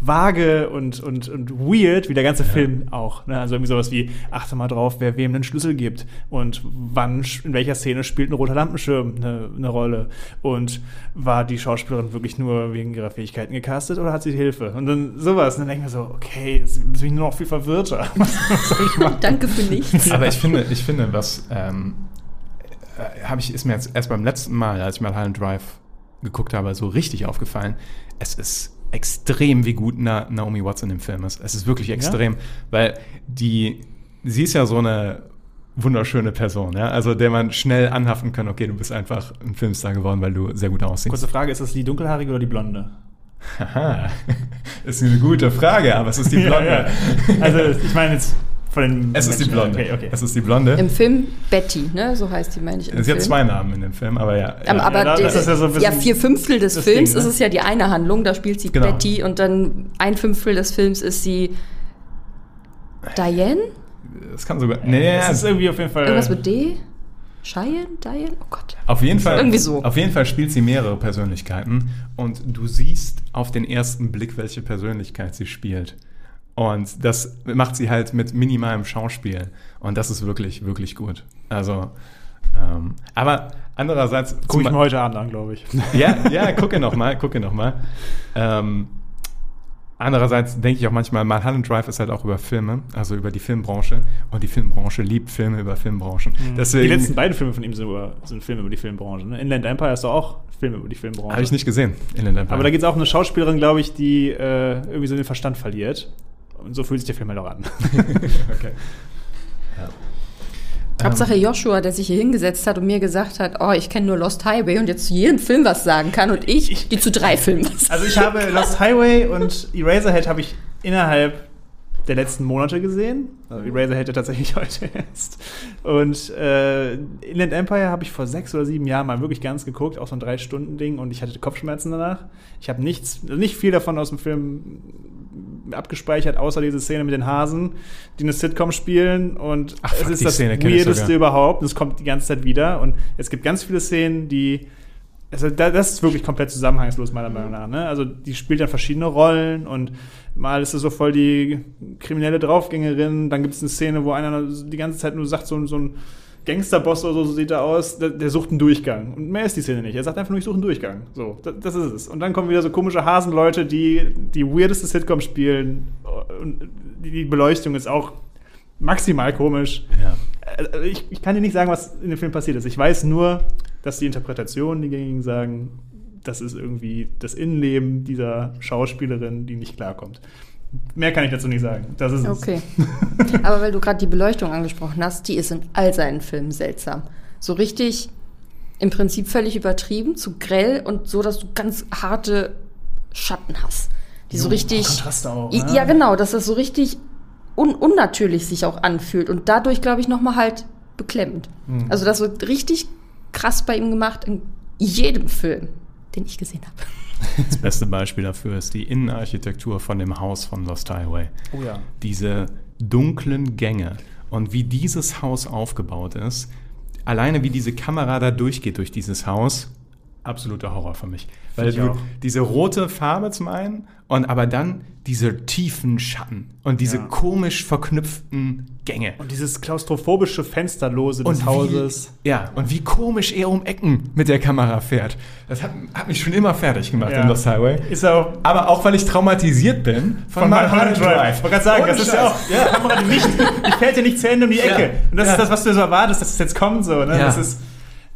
vage und, und, und weird wie der ganze ja. Film auch. Ne? Also irgendwie sowas wie, achte mal drauf, wer wem einen Schlüssel gibt und wann, in welcher Szene spielt ein roter Lampenschirm eine, eine Rolle und war die Schauspielerin wirklich nur wegen ihrer Fähigkeiten gecastet oder hat sie Hilfe? Und dann sowas. Und dann denke ich mir so, okay, jetzt bin ich nur noch viel verwirrter. Was, soll ich machen? Danke für nichts. Aber ich finde, ich finde, was ähm, äh, habe ich, ist mir jetzt erst beim letzten Mal, als ich mal Highland Drive geguckt habe, so richtig aufgefallen. Es ist extrem, wie gut Na Naomi Watts in dem Film ist. Es ist wirklich extrem, ja? weil die, sie ist ja so eine wunderschöne Person, ja, also der man schnell anhaften kann, okay, du bist einfach ein Filmstar geworden, weil du sehr gut aussiehst. Kurze Frage, ist das die dunkelhaarige oder die blonde? Haha, ist eine gute Frage, aber es ist die blonde. ja, ja. Also ich meine jetzt von den Es ist die Blonde. Okay, okay. Es ist die Blonde. Im Film Betty, ne? So heißt die, meine ich. Sie Film. hat zwei Namen in dem Film, aber ja. ja. aber ja, das ist ja, so ja, vier Fünftel des Films Ding, ne? ist es ja die eine Handlung, da spielt sie genau. Betty und dann ein Fünftel des Films ist sie Diane? Das kann sogar. Nee, es ist irgendwie auf jeden Fall. Irgendwas mit D? Cheyenne? Diane? Oh Gott. Auf jeden Fall. Irgendwie so. Auf jeden Fall spielt sie mehrere Persönlichkeiten und du siehst auf den ersten Blick, welche Persönlichkeit sie spielt. Und das macht sie halt mit minimalem Schauspiel. Und das ist wirklich, wirklich gut. Also, ähm, aber andererseits. Gucke ich mir heute Abend an, glaube ich. Ja, ja, gucke nochmal, gucke nochmal. Ähm, andererseits denke ich auch manchmal, Mulholland Drive ist halt auch über Filme, also über die Filmbranche. Und die Filmbranche liebt Filme über Filmbranchen. Mhm. Deswegen, die letzten beiden Filme von ihm sind, über, sind Filme über die Filmbranche. Ne? Inland Empire ist doch auch Filme über die Filmbranche. Habe ich nicht gesehen, Inland Empire. Aber da geht es auch um eine Schauspielerin, glaube ich, die äh, irgendwie so den Verstand verliert. Und so fühlt sich der Film halt auch an. okay. Ja. Hauptsache Joshua, der sich hier hingesetzt hat und mir gesagt hat, oh, ich kenne nur Lost Highway und jetzt zu jedem Film was sagen kann und ich, die zu drei Filmen was Also ich habe Lost Highway und Eraserhead habe ich innerhalb der letzten Monate gesehen. Also Eraserhead ja tatsächlich heute erst. Und äh, Inland Empire habe ich vor sechs oder sieben Jahren mal wirklich ganz geguckt, auch so ein Drei-Stunden-Ding und ich hatte Kopfschmerzen danach. Ich habe nichts, nicht viel davon aus dem Film abgespeichert, außer diese Szene mit den Hasen, die eine Sitcom spielen und Ach, es ist das Szene weirdeste überhaupt. Es kommt die ganze Zeit wieder und es gibt ganz viele Szenen, die also das ist wirklich komplett zusammenhangslos, meiner Meinung nach. Ne? Also die spielt dann verschiedene Rollen und mal ist es so voll die kriminelle Draufgängerin, dann gibt es eine Szene, wo einer die ganze Zeit nur sagt, so, so ein Gangsterboss oder so, so sieht er aus, der, der, sucht einen Durchgang. Und mehr ist die Szene nicht. Er sagt einfach nur, ich suche einen Durchgang. So, das, das, ist es. Und dann kommen wieder so komische Hasenleute, die die weirdeste Sitcom spielen. Und die, Beleuchtung ist auch maximal komisch. Ja. Also ich, ich kann dir nicht sagen, was in dem Film passiert ist. Ich weiß nur, dass die Interpretationen, die gängigen sagen, das ist irgendwie das Innenleben dieser Schauspielerin, die nicht klarkommt. Mehr kann ich dazu nicht sagen. Das ist okay. Aber weil du gerade die Beleuchtung angesprochen hast, die ist in all seinen Filmen seltsam. So richtig, im Prinzip völlig übertrieben, zu grell und so, dass du ganz harte Schatten hast. Die jo, so richtig. Kontraste auch. Ne? Ja, genau, dass das so richtig un unnatürlich sich auch anfühlt und dadurch, glaube ich, nochmal halt beklemmend. Mhm. Also, das wird richtig krass bei ihm gemacht in jedem Film, den ich gesehen habe. Das beste Beispiel dafür ist die Innenarchitektur von dem Haus von Lost Highway. Oh ja. Diese dunklen Gänge und wie dieses Haus aufgebaut ist. Alleine wie diese Kamera da durchgeht durch dieses Haus, absoluter Horror für mich. Weil du diese rote Farbe zum einen und aber dann diese tiefen Schatten und diese ja. komisch verknüpften Gänge. Und dieses klaustrophobische Fensterlose des und Hauses. Wie, ja, und wie komisch er um Ecken mit der Kamera fährt. Das hat, hat mich schon immer fertig gemacht ja. in Lost Highway. Ist auch aber auch, weil ich traumatisiert bin von, von Mulholland Drive. Drive. Ich wollte gerade sagen, das ist ja auch ja. die Kamera, die, nicht, die fährt ja nicht zu Ende um die Ecke. Und das ist das, was du so erwartest, dass es jetzt kommt. So, ne? das ist,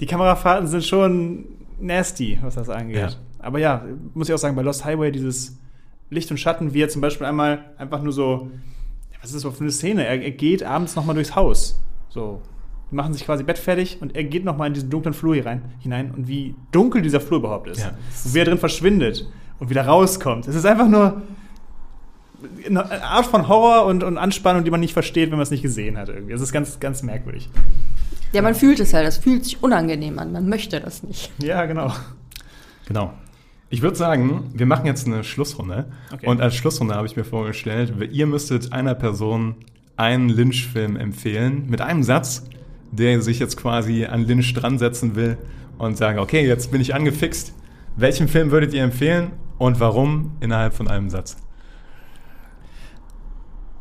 die Kamerafahrten sind schon nasty, was das angeht. Aber ja, muss ich auch sagen, bei Lost Highway dieses Licht und Schatten, wie er zum Beispiel einmal einfach nur so, was ist das für eine Szene? Er, er geht abends nochmal durchs Haus. So, die machen sich quasi Bett fertig und er geht nochmal in diesen dunklen Flur hier rein, hinein und wie dunkel dieser Flur überhaupt ist. Ja. Und wie er drin verschwindet und wieder rauskommt. Es ist einfach nur eine Art von Horror und, und Anspannung, die man nicht versteht, wenn man es nicht gesehen hat irgendwie. Es ist ganz, ganz merkwürdig. Ja, man fühlt es halt. Es fühlt sich unangenehm an. Man möchte das nicht. Ja, genau. Genau. Ich würde sagen, wir machen jetzt eine Schlussrunde. Okay. Und als Schlussrunde habe ich mir vorgestellt, ihr müsstet einer Person einen Lynch-Film empfehlen mit einem Satz, der sich jetzt quasi an Lynch dran setzen will und sagen, okay, jetzt bin ich angefixt. Welchen Film würdet ihr empfehlen und warum innerhalb von einem Satz?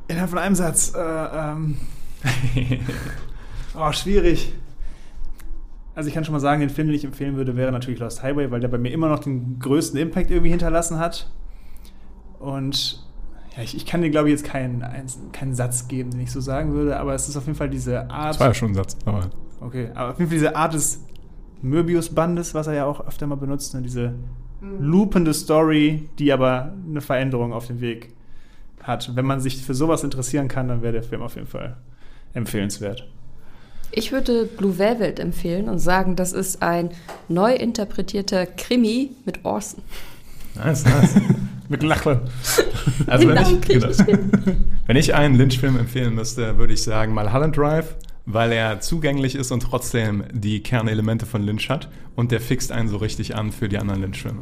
Innerhalb von einem Satz. Äh, ähm. oh, schwierig. Also ich kann schon mal sagen, den Film, den ich empfehlen würde, wäre natürlich Lost Highway, weil der bei mir immer noch den größten Impact irgendwie hinterlassen hat. Und ja, ich, ich kann dir, glaube ich, jetzt keinen, keinen Satz geben, den ich so sagen würde, aber es ist auf jeden Fall diese Art. Das war ja schon ein Satz, aber. Okay, aber auf jeden Fall diese Art des Möbius-Bandes, was er ja auch öfter mal benutzt, ne? diese mhm. loopende Story, die aber eine Veränderung auf dem Weg hat. Wenn man sich für sowas interessieren kann, dann wäre der Film auf jeden Fall empfehlenswert. Ich würde Blue Velvet empfehlen und sagen, das ist ein neu interpretierter Krimi mit Orson. Nice, nice. mit Lache. Also wenn, ich, genau, wenn ich einen Lynch-Film empfehlen müsste, würde ich sagen Mulholland Drive, weil er zugänglich ist und trotzdem die Kernelemente von Lynch hat und der fixt einen so richtig an für die anderen Lynch-Filme.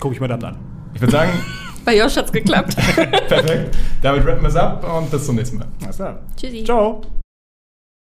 Gucke ich mir dann an. Ich würde sagen... Bei Josh hat's geklappt. Perfekt. Damit rappen wir es ab und bis zum nächsten Mal. Alles klar. Tschüssi. Ciao.